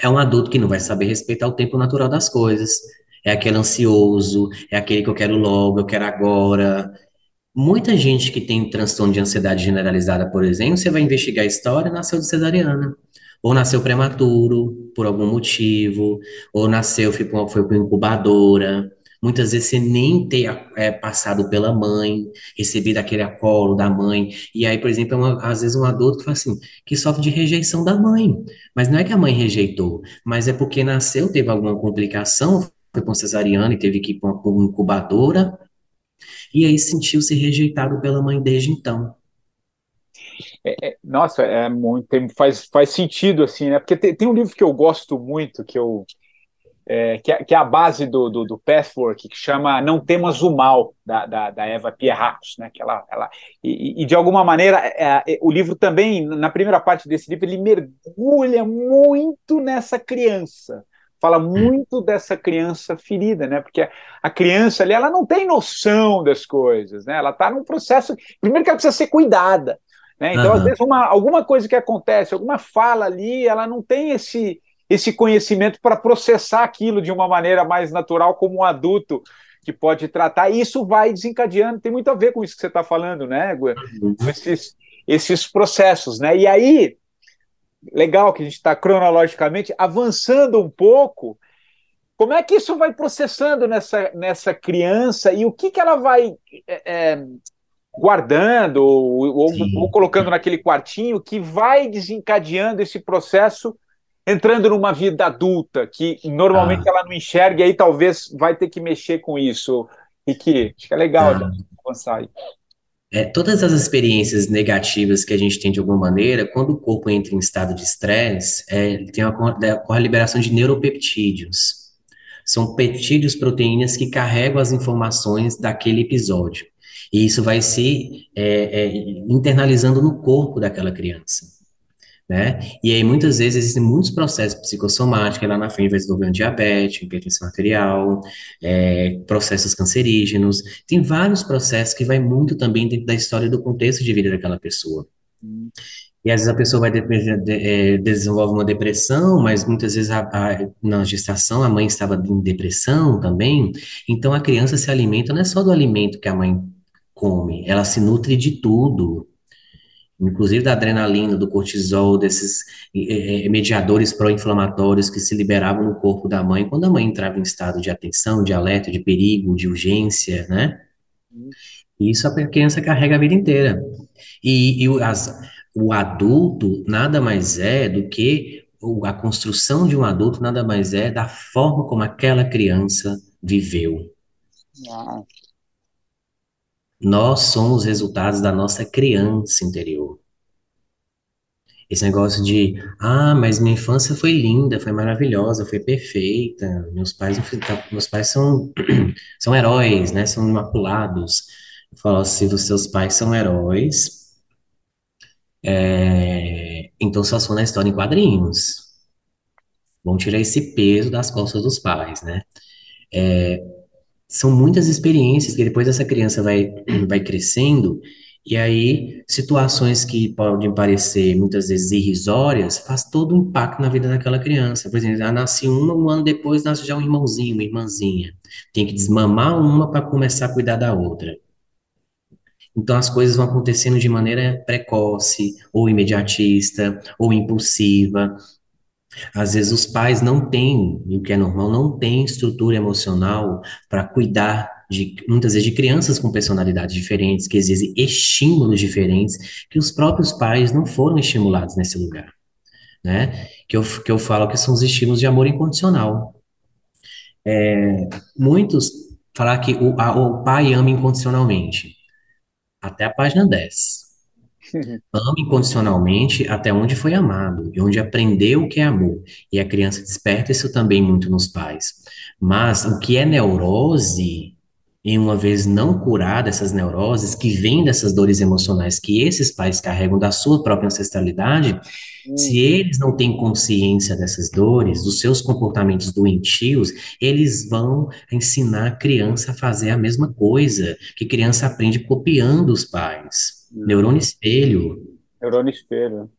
É um adulto que não vai saber respeitar o tempo natural das coisas. É aquele ansioso, é aquele que eu quero logo, eu quero agora. Muita gente que tem transtorno de ansiedade generalizada, por exemplo, você vai investigar a história, nasceu de cesariana. Ou nasceu prematuro, por algum motivo, ou nasceu, foi para incubadora. Muitas vezes você nem ter é, passado pela mãe, recebido aquele acolo da mãe. E aí, por exemplo, é uma- às vezes um adulto que fala assim, que sofre de rejeição da mãe. Mas não é que a mãe rejeitou, mas é porque nasceu, teve alguma complicação, foi com cesariana e teve que ir para uma incubadora, e aí sentiu-se rejeitado pela mãe desde então. É, é, nossa, é muito, tem- faz, faz sentido assim, né? Porque tem, tem um livro que eu gosto muito, que eu é, que, é, que é a base do, do, do Pathwork, que chama Não Temas o Mal, da, da, da Eva Pierrakos, né? Que ela, ela, e, e de alguma maneira, é, é, o livro também, na primeira parte desse livro, ele mergulha muito nessa criança. Fala muito dessa criança ferida, né? Porque a criança ali, ela não tem noção das coisas, né? Ela está num processo. Primeiro que ela precisa ser cuidada, né? Então, às Aham. vezes, uma, alguma coisa que acontece, alguma fala ali, ela não tem esse, esse conhecimento para processar aquilo de uma maneira mais natural, como um adulto que pode tratar, e isso vai desencadeando, tem muito a ver com isso que você está falando, né, Gua? Com esses, esses processos, né? E aí, legal que a gente está cronologicamente avançando um pouco, como é que isso vai processando nessa, nessa criança e o que, que ela vai é, é, guardando ou, ou, colocando naquele quartinho que vai desencadeando esse processo entrando numa vida adulta que normalmente Ah, ela não enxerga e aí talvez vai ter que mexer com isso. E que acho que é legal a gente avançar aí. É, todas as experiências negativas que a gente tem de alguma maneira, quando o corpo entra em estado de estresse, é, tem uma, é, a liberação de neuropeptídeos. São peptídeos, proteínas que carregam as informações daquele episódio. E isso vai se é, é, internalizando no corpo daquela criança. Né? E aí, muitas vezes, existem muitos processos psicossomáticos, lá na frente vai desenvolver um diabetes, hipertensão arterial, é, processos cancerígenos, tem vários processos que vai muito também dentro da história do contexto de vida daquela pessoa. E às vezes a pessoa vai de- de- eh, desenvolve uma depressão, mas muitas vezes a- a- na gestação a mãe estava em depressão também. Então a criança se alimenta não é só do alimento que a mãe come, ela se nutre de tudo, inclusive da adrenalina, do cortisol, desses eh, mediadores pró-inflamatórios que se liberavam no corpo da mãe quando a mãe entrava em estado de atenção, de alerta, de perigo, de urgência, né? E isso a criança carrega a vida inteira. E, e o, as- o adulto nada mais é do que a construção de um adulto nada mais é da forma como aquela criança viveu. Ah, Nós somos resultados da nossa criança interior. Esse negócio de, ah, mas minha infância foi linda, foi maravilhosa, foi perfeita. Meus pais, tá- meus pais são, são heróis, né? São imaculados. Eu falo, se os seus pais são heróis, é, então só na história em quadrinhos. Vamos tirar esse peso das costas dos pais, né? São muitas experiências que depois essa criança vai, vai crescendo, e aí situações que podem parecer muitas vezes irrisórias, faz todo o impacto na vida daquela criança. Por exemplo, ela nasce uma, um ano depois nasce já um irmãozinho, uma irmãzinha. Tem que desmamar uma para começar a cuidar da outra. Então as coisas vão acontecendo de maneira precoce, ou imediatista, ou impulsiva. Às vezes os pais não têm, e o que é normal, não têm estrutura emocional para cuidar de, muitas vezes, de crianças com personalidades diferentes, que exigem estímulos diferentes, que os próprios pais não foram estimulados nesse lugar, né? Que eu, que eu falo que são os estímulos de amor incondicional. Muitos falar que o, a- o pai ama incondicionalmente, até a página 10. Ama incondicionalmente até onde foi amado e onde aprendeu o que é amor. E a criança desperta isso também muito nos pais. Mas o que é neurose, e uma vez não curada essas neuroses, que vêm dessas dores emocionais que esses pais carregam da sua própria ancestralidade, Se eles não têm consciência dessas dores, dos seus comportamentos doentios, eles vão ensinar a criança a fazer a mesma coisa, que criança aprende copiando os pais. Neurônio espelho. Neurônio espelho.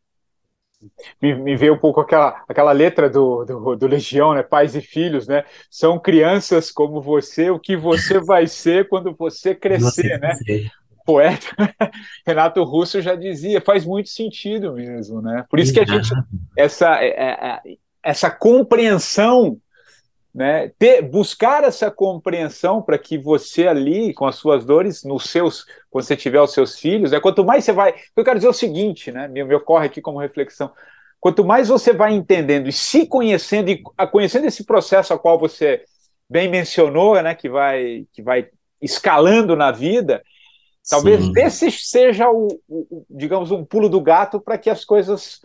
Me, me veio um pouco aquela, aquela letra do, do, do, Legião, né? Pais e filhos, né? São crianças como você, o que você vai ser quando você crescer, você né? Crescer. Poeta Renato Russo já dizia, faz muito sentido mesmo, né? Por isso que a gente essa é, é, é, essa compreensão né? Ter, buscar essa compreensão para que você ali, com as suas dores, nos seus, quando você tiver os seus filhos, né? quanto mais você vai. Eu quero dizer o seguinte, né? Me, me ocorre aqui como reflexão. Quanto mais você vai entendendo e se conhecendo, e conhecendo esse processo a qual você bem mencionou, né? Que vai, que vai escalando na vida, talvez Sim. esse seja o, o, digamos, um pulo do gato para que as coisas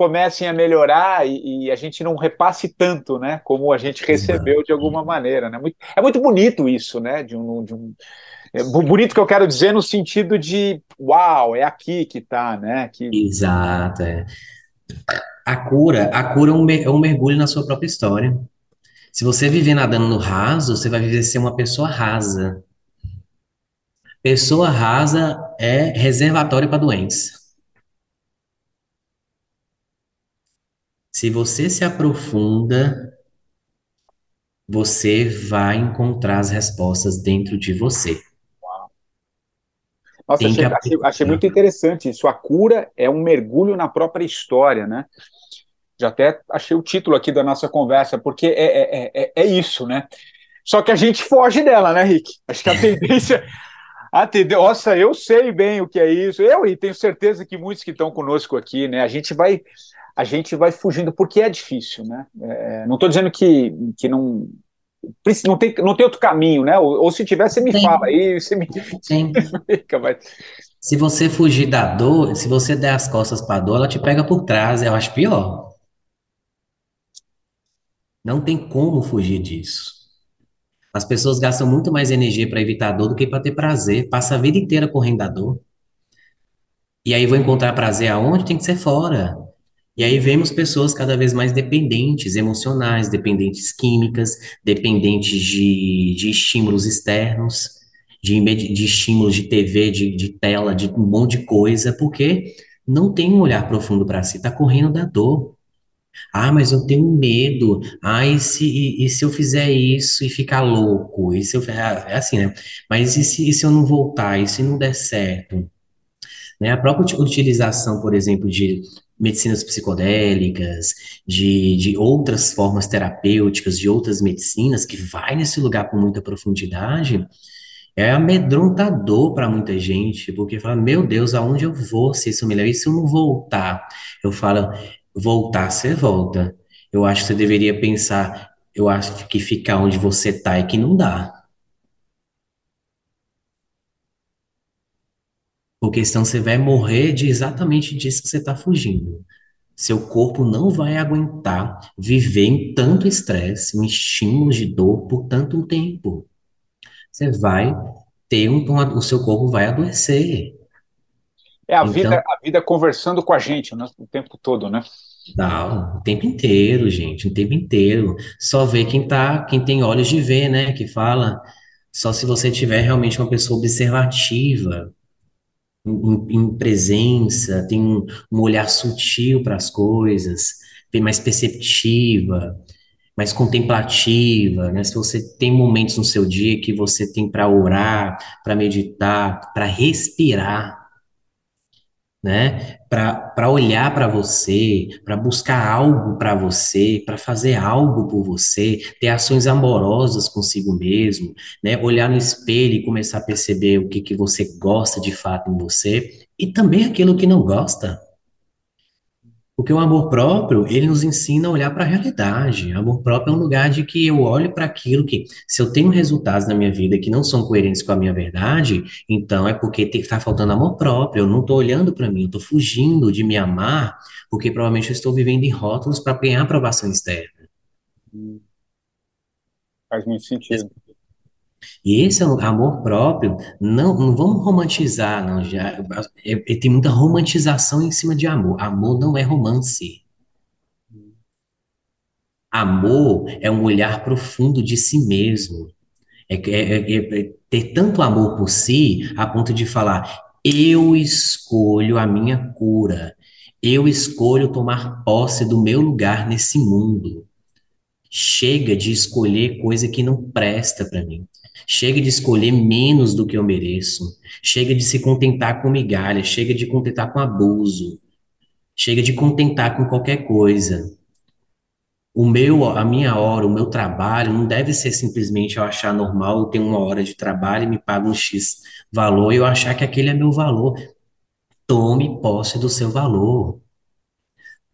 comecem a melhorar e, e, a gente não repasse tanto, né, como a gente recebeu de alguma maneira, né? Muito, é muito bonito isso, né, de um, de um é bonito que eu quero dizer no sentido de, uau, é aqui que tá, né? Que... Exato. É. A cura, a cura é um, é um mergulho na sua própria história. Se você viver nadando no raso, você vai viver ser uma pessoa rasa. Pessoa rasa é reservatório para doenças. Se você se aprofunda, você vai encontrar as respostas dentro de você. Nossa, achei, achei, achei, muito interessante isso. A cura é um mergulho na própria história, né? Já até achei o título aqui da nossa conversa, porque é, é, é, é isso, né? Só que a gente foge dela, né, Rick? Acho que a tendência. A tendência, nossa, eu sei bem o que é isso. Eu e tenho certeza que muitos que estão conosco aqui, né? A gente vai a gente vai fugindo, porque é difícil, né? É, não estou dizendo que, que não, não tem, não tem outro caminho, né? Ou, ou se tiver, você me fala aí, você me mas... Se você fugir da dor, se você der as costas para a dor, ela te pega por trás, eu acho pior. Não tem como fugir disso. As pessoas gastam muito mais energia para evitar a dor do que para ter prazer. Passa a vida inteira correndo da dor. E aí vou encontrar prazer aonde? Tem que ser fora. E aí vemos pessoas cada vez mais dependentes emocionais, dependentes químicas, dependentes de, de estímulos externos, de, de estímulos de TV, de, de tela, de um monte de coisa, porque não tem um olhar profundo para si, está correndo da dor. Ah, mas eu tenho medo. Ah, e se, e, e se eu fizer isso e ficar louco? E se eu, é assim, né? Mas e se, e se eu não voltar? E se não der certo? Né? A própria utilização, por exemplo, de medicinas psicodélicas, de, de outras formas terapêuticas, de outras medicinas, que vai nesse lugar com muita profundidade, é amedrontador para muita gente, porque fala, meu Deus, aonde eu vou se isso me leva? E se eu não voltar? Eu falo, voltar, você volta. Eu acho que você deveria pensar, eu acho que ficar onde você está é que não dá. Porque senão você vai morrer de exatamente disso que você está fugindo. Seu corpo não vai aguentar viver em tanto estresse, em estímulos de dor por tanto tempo. Você vai ter um, o seu corpo vai adoecer. É a então, vida, a vida conversando com a gente né, o tempo todo, né? Não, o tempo inteiro, gente, o tempo inteiro. Só vê quem tá, quem tem olhos de ver, né? Que fala. Só se você tiver realmente uma pessoa observativa, em, em presença, tem um, um olhar sutil para as coisas, mais perceptiva, mais contemplativa, né? Se você tem momentos no seu dia que você tem para orar, para meditar, para respirar, né? Para olhar para você, para buscar algo para você, para fazer algo por você, ter ações amorosas consigo mesmo, né? Olhar no espelho e começar a perceber o que, que você gosta de fato em você e também aquilo que não gosta. Porque o amor próprio, ele nos ensina a olhar para a realidade. O amor próprio é um lugar de que eu olho para aquilo que, se eu tenho resultados na minha vida que não são coerentes com a minha verdade, então é porque está faltando amor próprio. Eu não estou olhando para mim, eu estou fugindo de me amar, porque provavelmente eu estou vivendo em rótulos para ganhar aprovação externa. Faz muito sentido. E esse amor próprio, não, não vamos romantizar, não, já, é, é, tem muita romantização em cima de amor. Amor não é romance. Amor é um olhar profundo de si mesmo. É, é, é, é ter tanto amor por si a ponto de falar: eu escolho a minha cura, eu escolho tomar posse do meu lugar nesse mundo. Chega de escolher coisa que não presta para mim. Chega de escolher menos do que eu mereço. Chega de se contentar com migalha. Chega de contentar com abuso. Chega de contentar com qualquer coisa. O meu, a minha hora, o meu trabalho não deve ser simplesmente eu achar normal eu ter uma hora de trabalho e me paga um X valor e eu achar que aquele é meu valor. Tome posse do seu valor.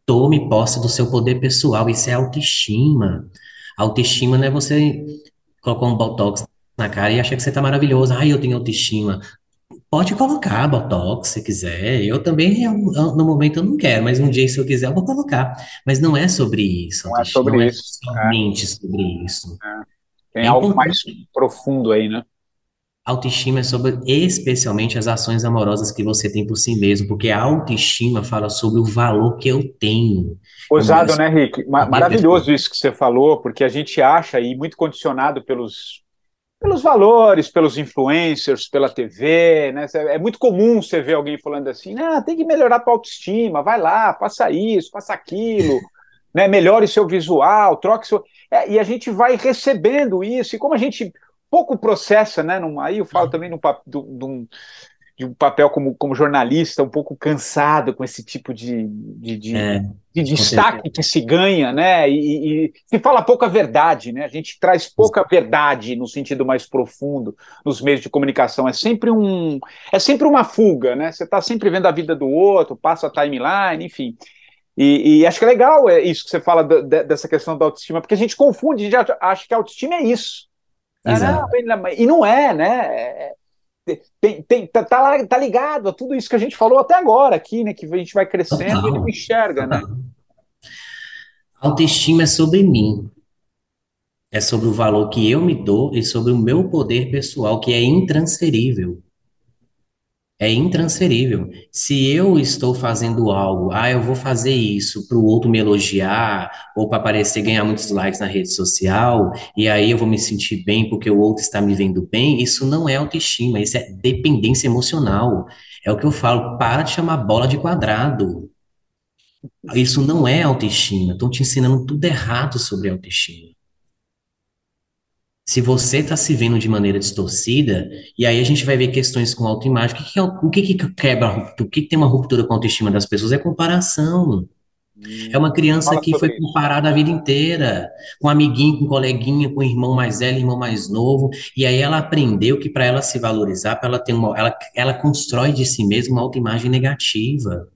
Tome posse do seu poder pessoal. Isso é autoestima. Autoestima não é você colocar um botox na cara e achar que você tá maravilhoso. Ai, eu tenho autoestima. Pode colocar botox se quiser. Eu também, eu- eu- no momento, eu não quero, mas um dia, se eu quiser, eu vou colocar. Mas não é sobre isso, Não é sobre Não é isso. É, somente sobre isso. tem É algo mais profundo aí, né? Autoestima é sobre, especialmente, as ações amorosas que você tem por si mesmo, porque a autoestima fala sobre o valor que eu tenho. É Ousado, né, Rick? Maravilhoso isso que você falou, porque a gente acha, e muito condicionado pelos, pelos valores, pelos influencers, pela TV, né? É muito comum você ver alguém falando assim, ah, tem que melhorar a tua autoestima, vai lá, faça isso, faça aquilo, né? Melhore seu visual, troque seu... É, e a gente vai recebendo isso, e como a gente pouco processa, né? Num, aí eu falo também num, pa- de um de papel como, como jornalista um pouco cansado com esse tipo de, de, de, É, de destaque que se ganha, né? E, e se fala pouca verdade, né? A gente traz pouca verdade no sentido mais profundo nos meios de comunicação. É sempre um, é sempre uma fuga, né? Você está sempre vendo a vida do outro, passa a timeline, enfim. E, e acho que é legal é isso que você fala da- dessa questão da autoestima, porque a gente confunde, a gente acha que a autoestima é isso. Exato. e não é, né? É- tem, tem, tá, tá tá ligado a tudo isso que a gente falou até agora aqui, né? Que a gente vai crescendo e ele Total. enxerga, né? Total. Autoestima é sobre mim. É sobre o valor que eu me dou e sobre o meu poder pessoal, que é intransferível. É intransferível. Se eu estou fazendo algo, ah, eu vou fazer isso para o outro me elogiar, ou para aparecer, ganhar muitos likes na rede social, e aí eu vou me sentir bem porque o outro está me vendo bem, isso não é autoestima, isso é dependência emocional. É o que eu falo, para de chamar bola de quadrado. Isso não é autoestima. Estão te ensinando tudo errado sobre autoestima. Se você está se vendo de maneira distorcida, e aí a gente vai ver questões com autoimagem, o que que, é, o que que quebra, o que que tem uma ruptura com a autoestima das pessoas? É comparação. É uma criança que foi comparada a vida inteira, com amiguinho, com coleguinha, com irmão mais velho, irmão mais novo, e aí ela aprendeu que para ela se valorizar, para ela ter uma, ela, ela constrói de si mesma uma autoimagem negativa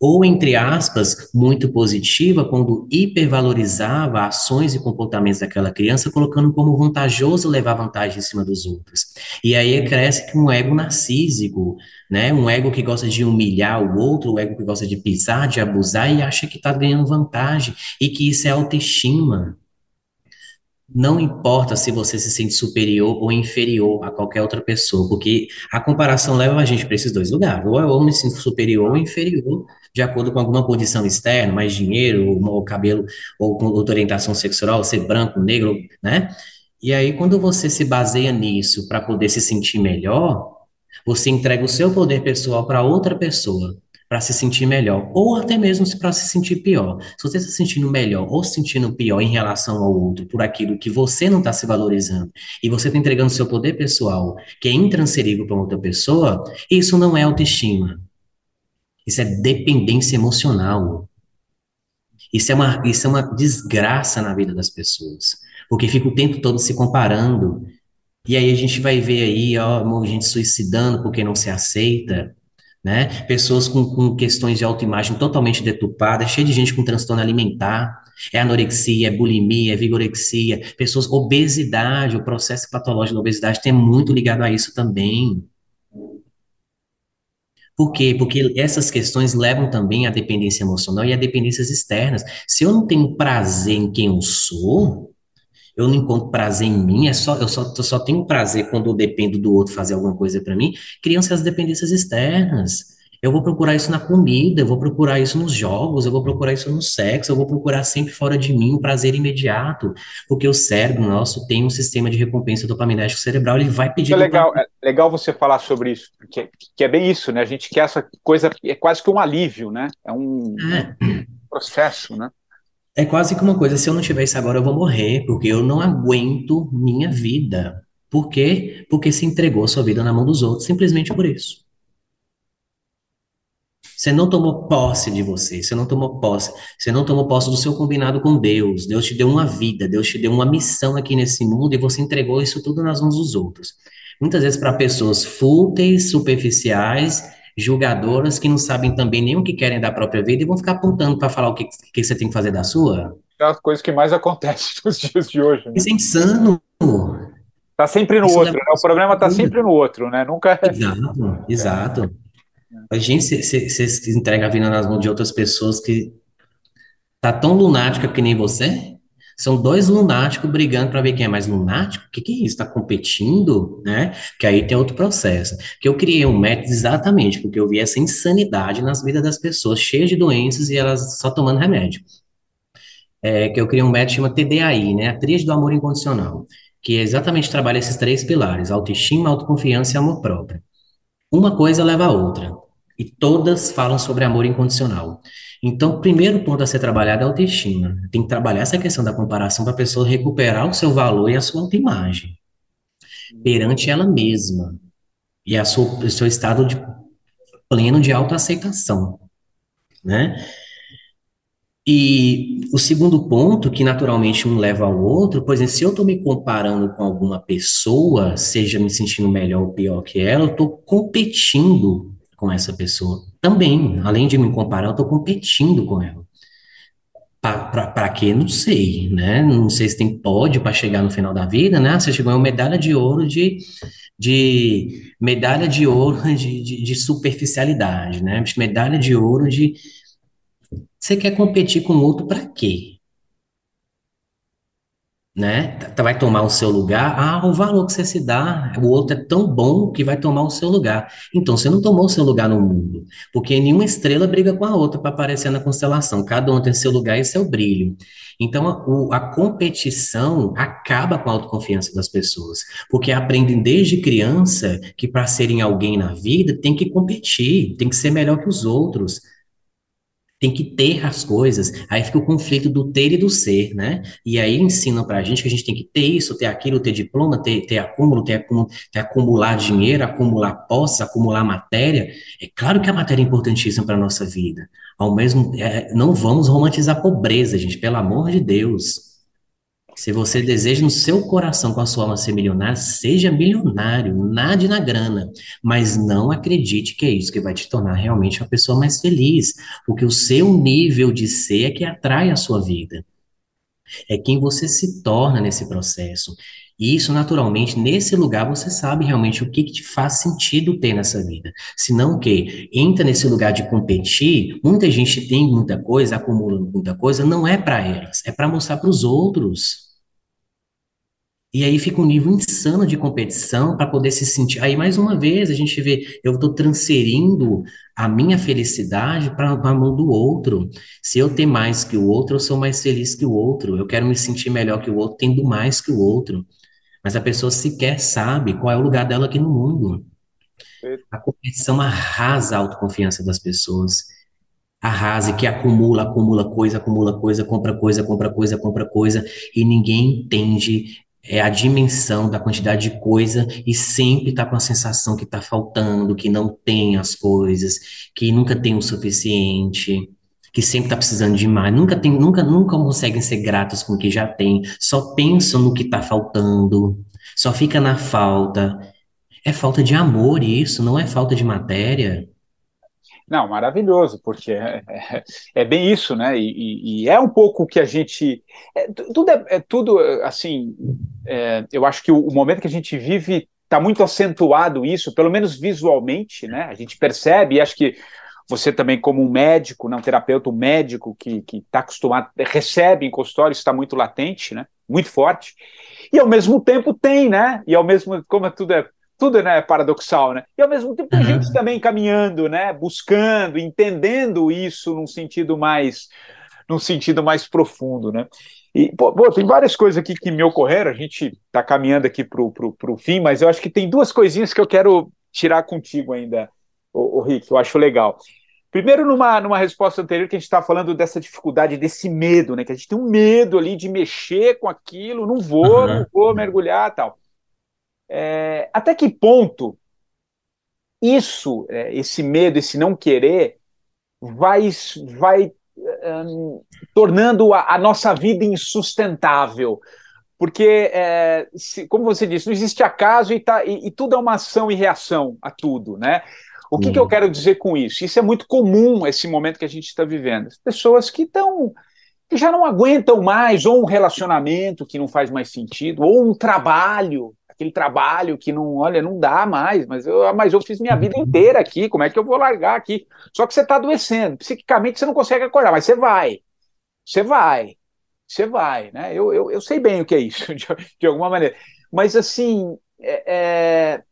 ou, entre aspas, muito positiva, quando hipervalorizava ações e comportamentos daquela criança, colocando como vantajoso levar vantagem em cima dos outros. E aí cresce com um ego narcísico, né? Um ego que gosta de humilhar o outro, um ego que gosta de pisar, de abusar e acha que está ganhando vantagem e que isso é autoestima. Não importa se você se sente superior ou inferior a qualquer outra pessoa, porque a comparação leva a gente para esses dois lugares. Ou eu me sinto superior ou inferior, de acordo com alguma condição externa, mais dinheiro, ou, cabelo, ou outra orientação sexual, ser branco, negro, né? E aí, quando você se baseia nisso para poder se sentir melhor, você entrega o seu poder pessoal para outra pessoa, para se sentir melhor, ou até mesmo para se sentir pior. Se você está se sentindo melhor ou se sentindo pior em relação ao outro por aquilo que você não está se valorizando, e você está entregando seu poder pessoal, que é intransferível para outra pessoa, isso não é autoestima. Isso é dependência emocional. Isso é uma, isso é uma desgraça na vida das pessoas, porque fica o tempo todo se comparando. E aí a gente vai ver aí, ó, gente suicidando porque não se aceita, né? Pessoas com, com questões de autoimagem totalmente deturpadas, cheio de gente com transtorno alimentar, é anorexia, é bulimia, é vigorexia, pessoas, obesidade, o processo patológico da obesidade tem muito ligado a isso também. Por quê? Porque essas questões levam também à dependência emocional e a dependências externas. Se eu não tenho prazer em quem eu sou, eu não encontro prazer em mim, é só, eu só, eu só tenho prazer quando eu dependo do outro fazer alguma coisa para mim. Criam-se as dependências externas. Eu vou procurar isso na comida, eu vou procurar isso nos jogos, eu vou procurar isso no sexo, eu vou procurar sempre fora de mim um prazer imediato, porque o cérebro nosso tem um sistema de recompensa dopaminérgico cerebral, ele vai pedir. É legal, é legal você falar sobre isso, porque que é bem isso, né? A gente quer essa coisa, é quase que um alívio, né? É um é. processo, né? É quase que uma coisa, se eu não tiver isso agora, eu vou morrer, porque eu não aguento minha vida. Por quê? Porque se entregou a sua vida na mão dos outros, simplesmente por isso. Você não tomou posse de você, você não tomou posse, você não tomou posse do seu combinado com Deus. Deus te deu uma vida, Deus te deu uma missão aqui nesse mundo e você entregou isso tudo nas mãos dos outros. Muitas vezes para pessoas fúteis, superficiais, julgadoras que não sabem também nem o que querem da própria vida e vão ficar apontando para falar o que, que você tem que fazer da sua. É a coisa que mais acontece nos dias de hoje. Né? Isso é insano. Tá sempre no Isso outro, né? O problema tá sempre no outro, né? Nunca. Exato, exato. É. A gente você entrega a vida nas mãos de outras pessoas que tá tão lunática que nem você, são dois lunáticos brigando para ver quem é mais lunático. O que, que é isso? Está competindo, né? Que aí tem outro processo. Que eu criei um método exatamente porque eu vi essa insanidade nas vidas das pessoas, cheias de doenças e elas só tomando remédio. É, que eu criei um método que chama TDAI, né? A Tríade do Amor Incondicional, que exatamente trabalha esses três pilares: autoestima, autoconfiança e amor próprio. Uma coisa leva a outra. E todas falam sobre amor incondicional. Então, o primeiro ponto a ser trabalhado é a autoestima. Tem que trabalhar essa questão da comparação para a pessoa recuperar o seu valor e a sua autoimagem perante ela mesma e a sua, o seu estado de pleno de autoaceitação, né? E o segundo ponto, que naturalmente um leva ao outro, por exemplo, se eu estou me comparando com alguma pessoa, seja me sentindo melhor ou pior que ela, eu estou competindo com essa pessoa. Também, além de me comparar, eu estou competindo com ela. Para quê? Não sei, né? Não sei se tem pódio para chegar no final da vida, né? Você chegou a uma medalha de ouro de, de medalha de ouro de, de, de superficialidade, né? Medalha de ouro de. Você quer competir com outro para quê? Né? Vai tomar o seu lugar. Ah, o valor que você se dá, o outro é tão bom que vai tomar o seu lugar. Então, você não tomou o seu lugar no mundo, porque nenhuma estrela briga com a outra para aparecer na constelação. Cada um tem seu lugar e seu brilho. Então, a, a competição acaba com a autoconfiança das pessoas, porque aprendem desde criança que para serem alguém na vida tem que competir, tem que ser melhor que os outros tem que ter as coisas. Aí fica o conflito do ter e do ser, né? E aí ensinam pra gente que a gente tem que ter isso, ter aquilo, ter diploma, ter, ter acúmulo, ter, ter acumular dinheiro, acumular posse, acumular matéria. É claro que a matéria é importantíssima para nossa vida. Ao mesmo, é, não vamos romantizar a pobreza, gente, pelo amor de Deus. Se você deseja no seu coração com a sua alma ser milionário, seja milionário, nade na grana, mas não acredite que é isso que vai te tornar realmente uma pessoa mais feliz, porque o seu nível de ser é que atrai a sua vida. É quem você se torna nesse processo. E isso, naturalmente, nesse lugar você sabe realmente o que, que te faz sentido ter nessa vida. Se não o quê? Entra nesse lugar de competir, muita gente tem muita coisa, acumula muita coisa, não é para elas, é para mostrar para os outros. E aí fica um nível insano de competição para poder se sentir. Aí, mais uma vez, a gente vê, eu estou transferindo a minha felicidade para a mão do outro. Se eu tenho mais que o outro, eu sou mais feliz que o outro. Eu quero me sentir melhor que o outro, tendo mais que o outro. Mas a pessoa sequer sabe qual é o lugar dela aqui no mundo. A competição arrasa a autoconfiança das pessoas. Arrasa, que acumula, acumula coisa, acumula coisa, compra coisa, compra coisa, compra coisa, e ninguém entende é a dimensão da quantidade de coisa e sempre tá com a sensação que tá faltando, que não tem as coisas, que nunca tem o suficiente, que sempre tá precisando de mais, nunca tem, nunca, nunca conseguem ser gratos com o que já tem, só pensam no que tá faltando, só fica na falta. É falta de amor isso, não é falta de matéria. Não, maravilhoso, porque é, é, é, bem isso, né? E, e, é um pouco que a gente. É, tudo é, é tudo assim. É, eu acho que o, o, momento que a gente vive está muito acentuado isso, pelo menos visualmente, né? A gente percebe, e acho que você também, como um médico, não um terapeuta, um médico que está acostumado, recebe em consultório, está muito latente, né? muito forte, e ao mesmo tempo tem, né? E ao mesmo como tudo é tudo né, é paradoxal, né? E ao mesmo tempo tem gente também caminhando, né? Buscando, entendendo isso num sentido mais num sentido mais profundo, né? E, pô, tem várias coisas aqui que me ocorreram, a gente está caminhando aqui para o fim, mas eu acho que tem duas coisinhas que eu quero tirar contigo ainda, o, Rick, eu acho legal. Primeiro, numa, numa resposta anterior, que a gente está falando dessa dificuldade, desse medo, né? Que a gente tem um medo ali de mexer com aquilo, não vou, uhum. não vou mergulhar tal. É, até que ponto isso, é, esse medo, esse não querer, vai, vai um, tornando a, a, nossa vida insustentável. Porque, é, se, como você disse, não existe acaso e, tá, e, e, tudo é uma ação e reação a tudo, né? O que, que eu uhum. quero dizer com isso? Isso é muito comum, esse momento que a gente está vivendo. As pessoas que estão que já não aguentam mais, ou um relacionamento que não faz mais sentido, ou um trabalho aquele trabalho que não, olha, não dá mais, mas eu, ah, mas eu fiz minha vida inteira aqui, como é que eu vou largar aqui? Só que você está adoecendo, psiquicamente você não consegue acordar, mas você vai, você vai, você vai, né? Eu, eu, eu sei bem o que é isso, de, de alguma maneira. Mas assim, é, é,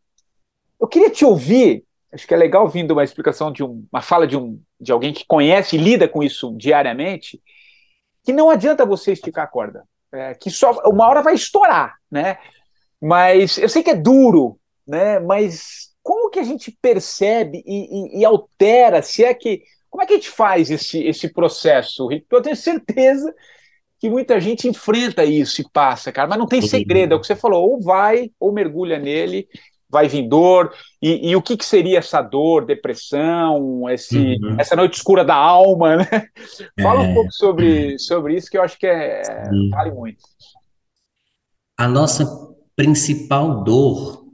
eu queria te ouvir, acho que é legal vindo uma explicação de um, uma fala de, um, de alguém que conhece e lida com isso diariamente, que não adianta você esticar a corda. É, que só uma hora vai estourar, né? Mas eu sei que é duro, né? Mas como que a gente percebe e, e, e altera? Se é que como é que a gente faz esse, esse processo, Rick? Eu tenho certeza que muita gente enfrenta isso e passa, cara, mas não tem segredo, é o que você falou, ou vai, ou mergulha nele, vai vir dor, e, e o que, que seria essa dor, depressão, esse, uhum. essa noite escura da alma, né? Fala é. um pouco sobre, sobre isso, que eu acho que é, vale muito. A nossa principal dor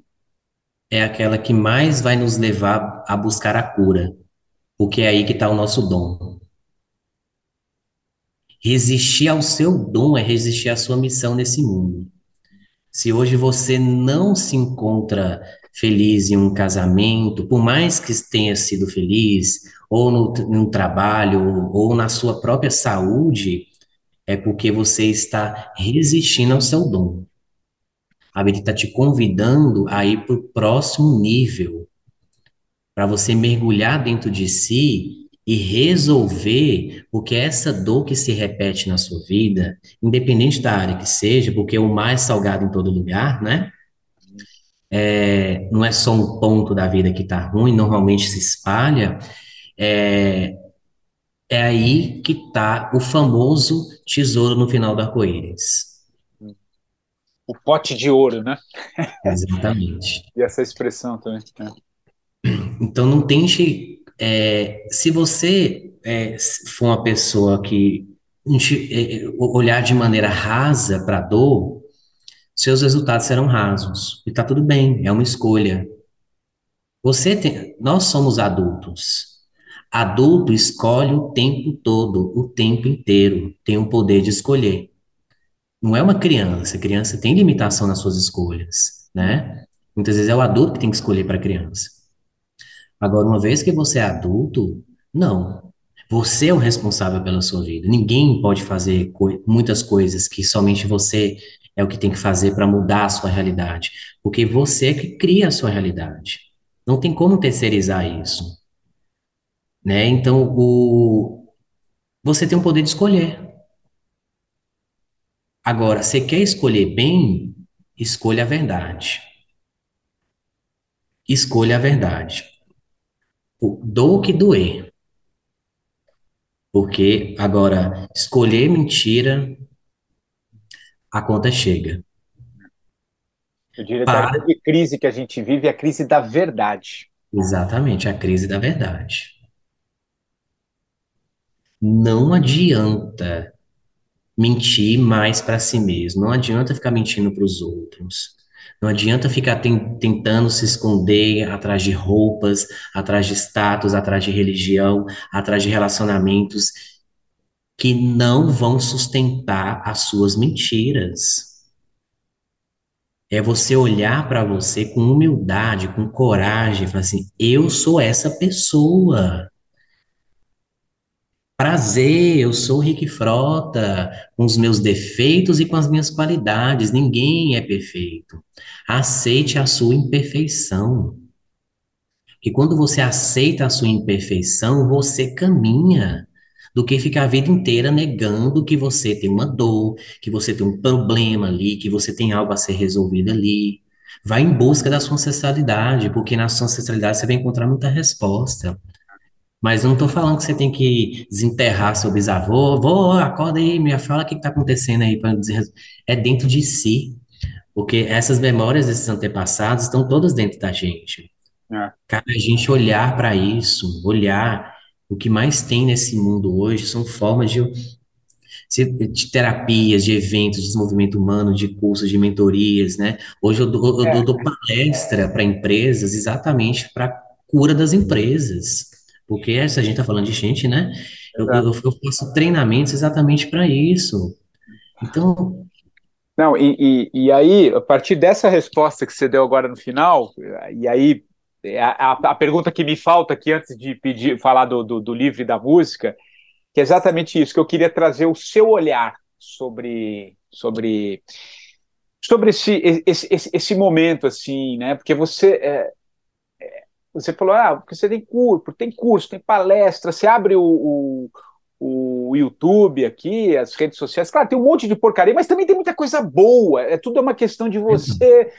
é aquela que mais vai nos levar a buscar a cura, porque é aí que está o nosso dom. Resistir ao seu dom é resistir à sua missão nesse mundo. Se hoje você não se encontra feliz em um casamento, por mais que tenha sido feliz, ou no, no trabalho, ou na sua própria saúde, é porque você está resistindo ao seu dom. A vida está te convidando a ir para o próximo nível, para você mergulhar dentro de si e resolver, porque essa dor que se repete na sua vida, independente da área que seja, porque é o mais salgado em todo lugar, né? É, não é só um ponto da vida que está ruim, normalmente se espalha. É, é aí que está o famoso tesouro no final do arco-íris o pote de ouro, né? Exatamente. e essa expressão também. Né? Então não tente. É, se você é, for uma pessoa que é, olhar de maneira rasa para a dor, seus resultados serão rasos. E está tudo bem, é uma escolha. Você tem, nós somos adultos. Adulto escolhe o tempo todo, o tempo inteiro, tem o poder de escolher não é uma criança. A criança tem limitação nas suas escolhas, né? Muitas vezes é o adulto que tem que escolher para a criança. Agora, uma vez que você é adulto, não. Você é o responsável pela sua vida. Ninguém pode fazer co muitas coisas que somente você é o que tem que fazer para mudar a sua realidade. Porque você é que cria a sua realidade. Não tem como terceirizar isso. Né? Então, o... você tem o poder de escolher. Agora, você quer escolher bem? Escolha a verdade. Escolha a verdade. Dou o que doer. Porque, agora, escolher mentira, a conta chega. Eu diria Para... que a grande crise que a gente vive é a crise da verdade. Exatamente, a crise da verdade. Não adianta mentir mais para si mesmo. Não adianta ficar mentindo para os outros. Não adianta ficar ten tentando se esconder atrás de roupas, atrás de status, atrás de religião, atrás de relacionamentos que não vão sustentar as suas mentiras. É você olhar para você com humildade, com coragem, e falar assim: eu sou essa pessoa. Prazer, eu sou o Rick Frota, com os meus defeitos e com as minhas qualidades. Ninguém é perfeito. Aceite a sua imperfeição. Que quando você aceita a sua imperfeição, você caminha. Do que ficar a vida inteira negando que você tem uma dor, que você tem um problema ali, que você tem algo a ser resolvido ali. Vai em busca da sua ancestralidade, porque na sua ancestralidade você vai encontrar muita resposta. Mas não estou falando que você tem que desenterrar seu bisavô. Vô, acorda aí, me fala o que está acontecendo aí. Dizer. É dentro de si. Porque essas memórias desses antepassados estão todas dentro da gente. É. Cabe a gente olhar para isso, olhar. O que mais tem nesse mundo hoje são formas de, de terapias, de eventos, de desenvolvimento humano, de cursos, de mentorias, né? Hoje eu dou, eu É. dou palestra para empresas exatamente para cura das empresas. Porque se a gente está falando de gente, né? Eu, eu, eu faço treinamentos exatamente para isso. Então, Não, e, e, e aí, a partir dessa resposta que você deu agora no final, e aí a, a, a pergunta que me falta aqui antes de pedir falar do, do, do livro e da música, que é exatamente isso, que eu queria trazer o seu olhar sobre sobre sobre esse, esse, esse, esse momento assim, né? Porque você é, é, você falou, ah, porque você tem curso, tem curso, tem palestra, você abre o, o, o YouTube aqui, as redes sociais, claro, tem um monte de porcaria, mas também tem muita coisa boa. É tudo uma questão de você.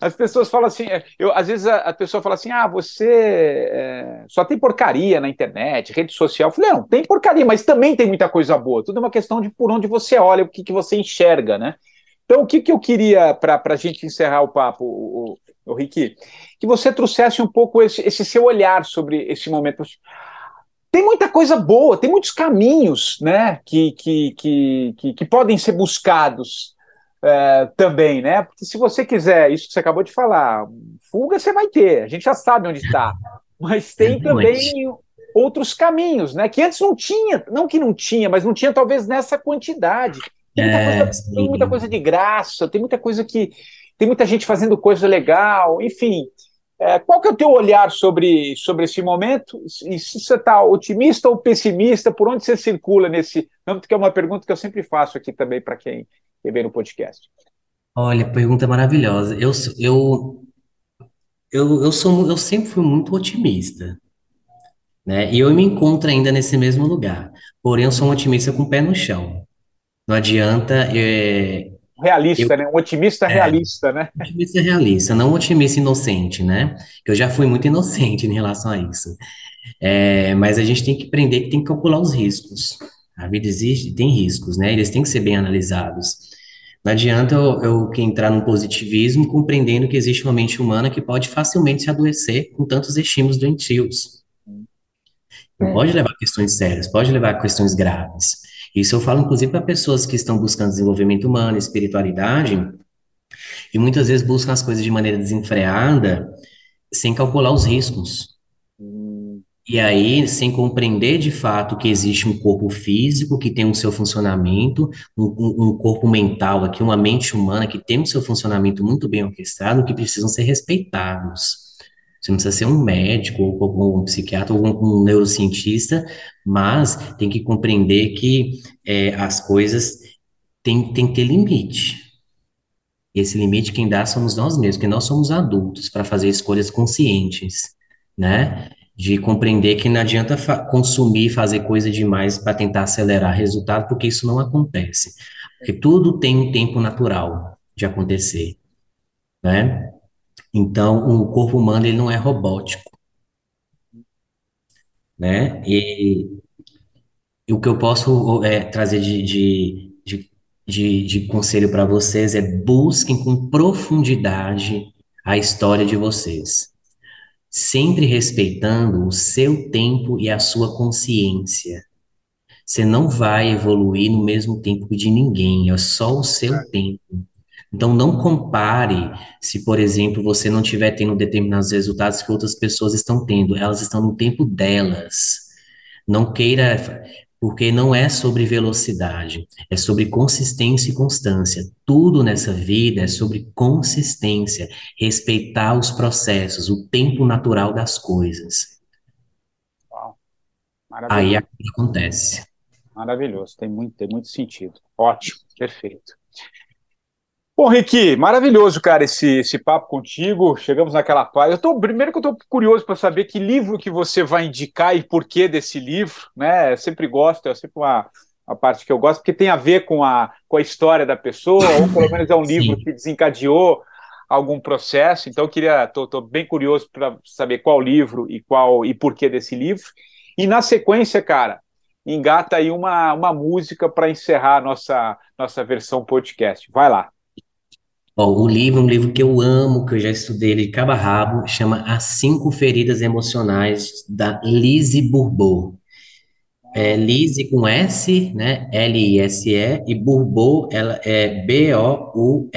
As pessoas falam assim, é, eu, às vezes a, a pessoa fala assim, ah, você é, só tem porcaria na internet, rede social. Eu falei, não, tem porcaria, mas também tem muita coisa boa. Tudo é uma questão de por onde você olha, o que, que você enxerga, né? Então, o que, que eu queria, para a gente encerrar o papo, o, o, Ricky, que você trouxesse um pouco esse, esse seu olhar sobre esse momento tem muita coisa boa, tem muitos caminhos né, que, que, que, que, que podem ser buscados é, também, né? Porque se você quiser, isso que você acabou de falar, fuga você vai ter, a gente já sabe onde está. Mas tem também outros caminhos, né? Que antes não tinha, não que não tinha, mas não tinha talvez nessa quantidade. Tem muita, É, coisa, tem muita coisa de graça, tem muita coisa que. Tem muita gente fazendo coisa legal, enfim. É, qual que é o teu olhar sobre, sobre esse momento? E se você está otimista ou pessimista, por onde você circula nesse âmbito, que é uma pergunta que eu sempre faço aqui também para quem vê no podcast. olha, pergunta maravilhosa. Eu, eu, eu, eu sou, eu sempre fui muito otimista, né? E eu me encontro ainda nesse mesmo lugar. Porém, eu sou um otimista com o pé no chão. Não adianta, é, Realista, né? Um otimista realista, né? Otimista realista, não um otimista inocente, né? Eu já fui muito inocente em relação a isso. É, mas a gente tem que aprender que tem que calcular os riscos. A vida existe, tem riscos, né? Eles têm que ser bem analisados. Não adianta eu, eu entrar num positivismo compreendendo que existe uma mente humana que pode facilmente se adoecer com tantos estímulos doentios. Não pode levar a questões sérias, pode levar a questões graves. Isso eu falo, inclusive, para pessoas que estão buscando desenvolvimento humano, espiritualidade, e muitas vezes buscam as coisas de maneira desenfreada, sem calcular os riscos. E aí, sem compreender de fato que existe um corpo físico que tem o seu funcionamento, um, um- corpo mental aqui, uma mente humana que tem o seu funcionamento muito bem orquestrado, que precisam ser respeitados. Você não precisa ser um médico, ou, ou um psiquiatra, ou um, um neurocientista, mas tem que compreender que é, as coisas têm, têm que ter limite. Esse limite quem dá somos nós mesmos, porque nós somos adultos para fazer escolhas conscientes, né? De compreender que não adianta consumir, fazer coisa demais para tentar acelerar resultado, porque isso não acontece. Porque tudo tem um tempo natural de acontecer, né? Então, o corpo humano ele não é robótico, né? E, e o que eu posso é, trazer de, de, de, de, de conselho para vocês é busquem com profundidade a história de vocês, sempre respeitando o seu tempo e a sua consciência. Você não vai evoluir no mesmo tempo de ninguém, é só o seu tempo. Então, não compare se, por exemplo, você não estiver tendo determinados resultados que outras pessoas estão tendo. Elas estão no tempo delas. Não queira, porque não é sobre velocidade, é sobre consistência e constância. Tudo nessa vida é sobre consistência, respeitar os processos, o tempo natural das coisas. Uau. Aí acontece. Maravilhoso, tem muito, tem muito sentido. Ótimo, perfeito. Bom, Ricky, maravilhoso, cara, esse, esse papo contigo. Chegamos naquela parte. Eu tô, primeiro que eu estou curioso para saber que livro que você vai indicar e por que desse livro, né? Eu sempre gosto, é sempre uma, uma parte que eu gosto, porque tem a ver com a, com a história da pessoa, ou pelo menos é um livro que desencadeou algum processo. Então, eu queria, tô, tô bem curioso para saber qual livro e qual e por que desse livro. E na sequência, cara, engata aí uma, uma música para encerrar a nossa, nossa versão podcast. Vai lá. O livro um livro que eu amo, que eu já estudei ele de cabo a rabo, chama As Cinco Feridas Emocionais, da Lise Bourbeau. É Lise com S, né? L-I-S-E, e Bourbeau, ela é B-O-U-R-B-E-A-U.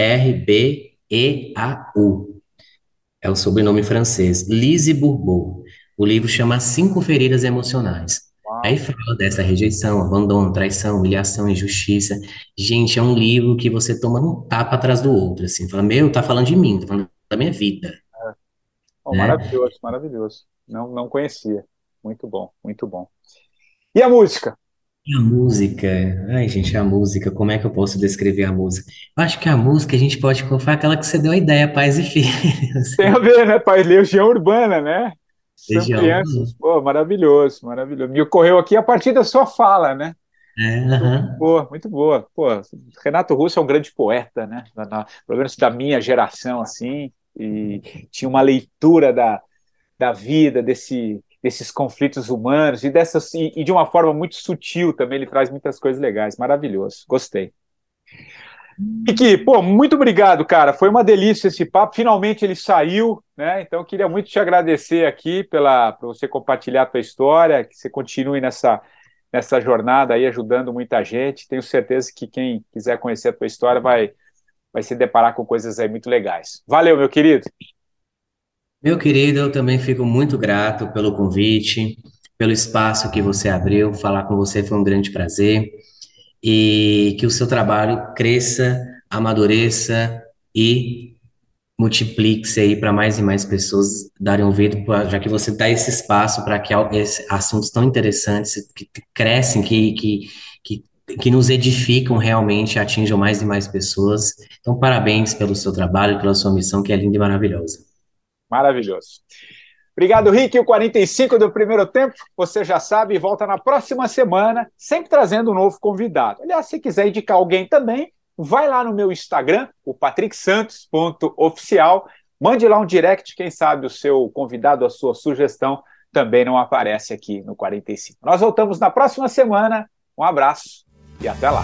É o sobrenome francês, Lise Bourbeau. O livro chama Cinco Feridas Emocionais. Aí fala dessa rejeição, abandono, traição, humilhação, injustiça. Gente, é um livro que você toma um tapa atrás do outro, assim. Fala, meu, tá falando de mim, tá falando da minha vida. É. Oh, né? Maravilhoso, maravilhoso. Não, não conhecia. Muito bom, muito bom. E a música? E a música? Ai, gente, a música, como é que eu posso descrever a música? Eu acho que a música a gente pode colocar aquela que você deu a ideia, Pais e Filhos. Tem a ver, né? Legião Urbana, né? São crianças, pô, maravilhoso, maravilhoso. Me ocorreu aqui a partir da sua fala, né? É, muito boa, muito boa. Pô, Renato Russo é um grande poeta, né? Na, na, pelo menos da minha geração, assim, e tinha uma leitura da, da vida, desse, desses conflitos humanos e, dessas, e, e de uma forma muito sutil também. Ele traz muitas coisas legais. Maravilhoso, gostei. Vicky, pô, muito obrigado, cara. Foi uma delícia esse papo. Finalmente ele saiu, né? Então eu queria muito te agradecer aqui pela por você compartilhar a tua história, que você continue nessa nessa jornada aí ajudando muita gente. Tenho certeza que quem quiser conhecer a tua história vai vai se deparar com coisas aí muito legais. Valeu, meu querido. Meu querido, eu também fico muito grato pelo convite, pelo espaço que você abriu. Falar com você foi um grande prazer e que o seu trabalho cresça, amadureça e multiplique-se aí para mais e mais pessoas darem ouvido, já que você dá esse espaço para que assuntos tão interessantes que crescem, que, que, que, que nos edificam realmente, atinjam mais e mais pessoas. Então, parabéns pelo seu trabalho, pela sua missão, que é linda e maravilhosa. Maravilhoso. Obrigado, Rick. O 45 do primeiro tempo, você já sabe, volta na próxima semana, sempre trazendo um novo convidado. Aliás, se quiser indicar alguém também, vai lá no meu Instagram, o patricksantos.oficial, mande lá um direct, quem sabe o seu convidado, a sua sugestão também não aparece aqui no 45. Nós voltamos na próxima semana. Um abraço e até lá.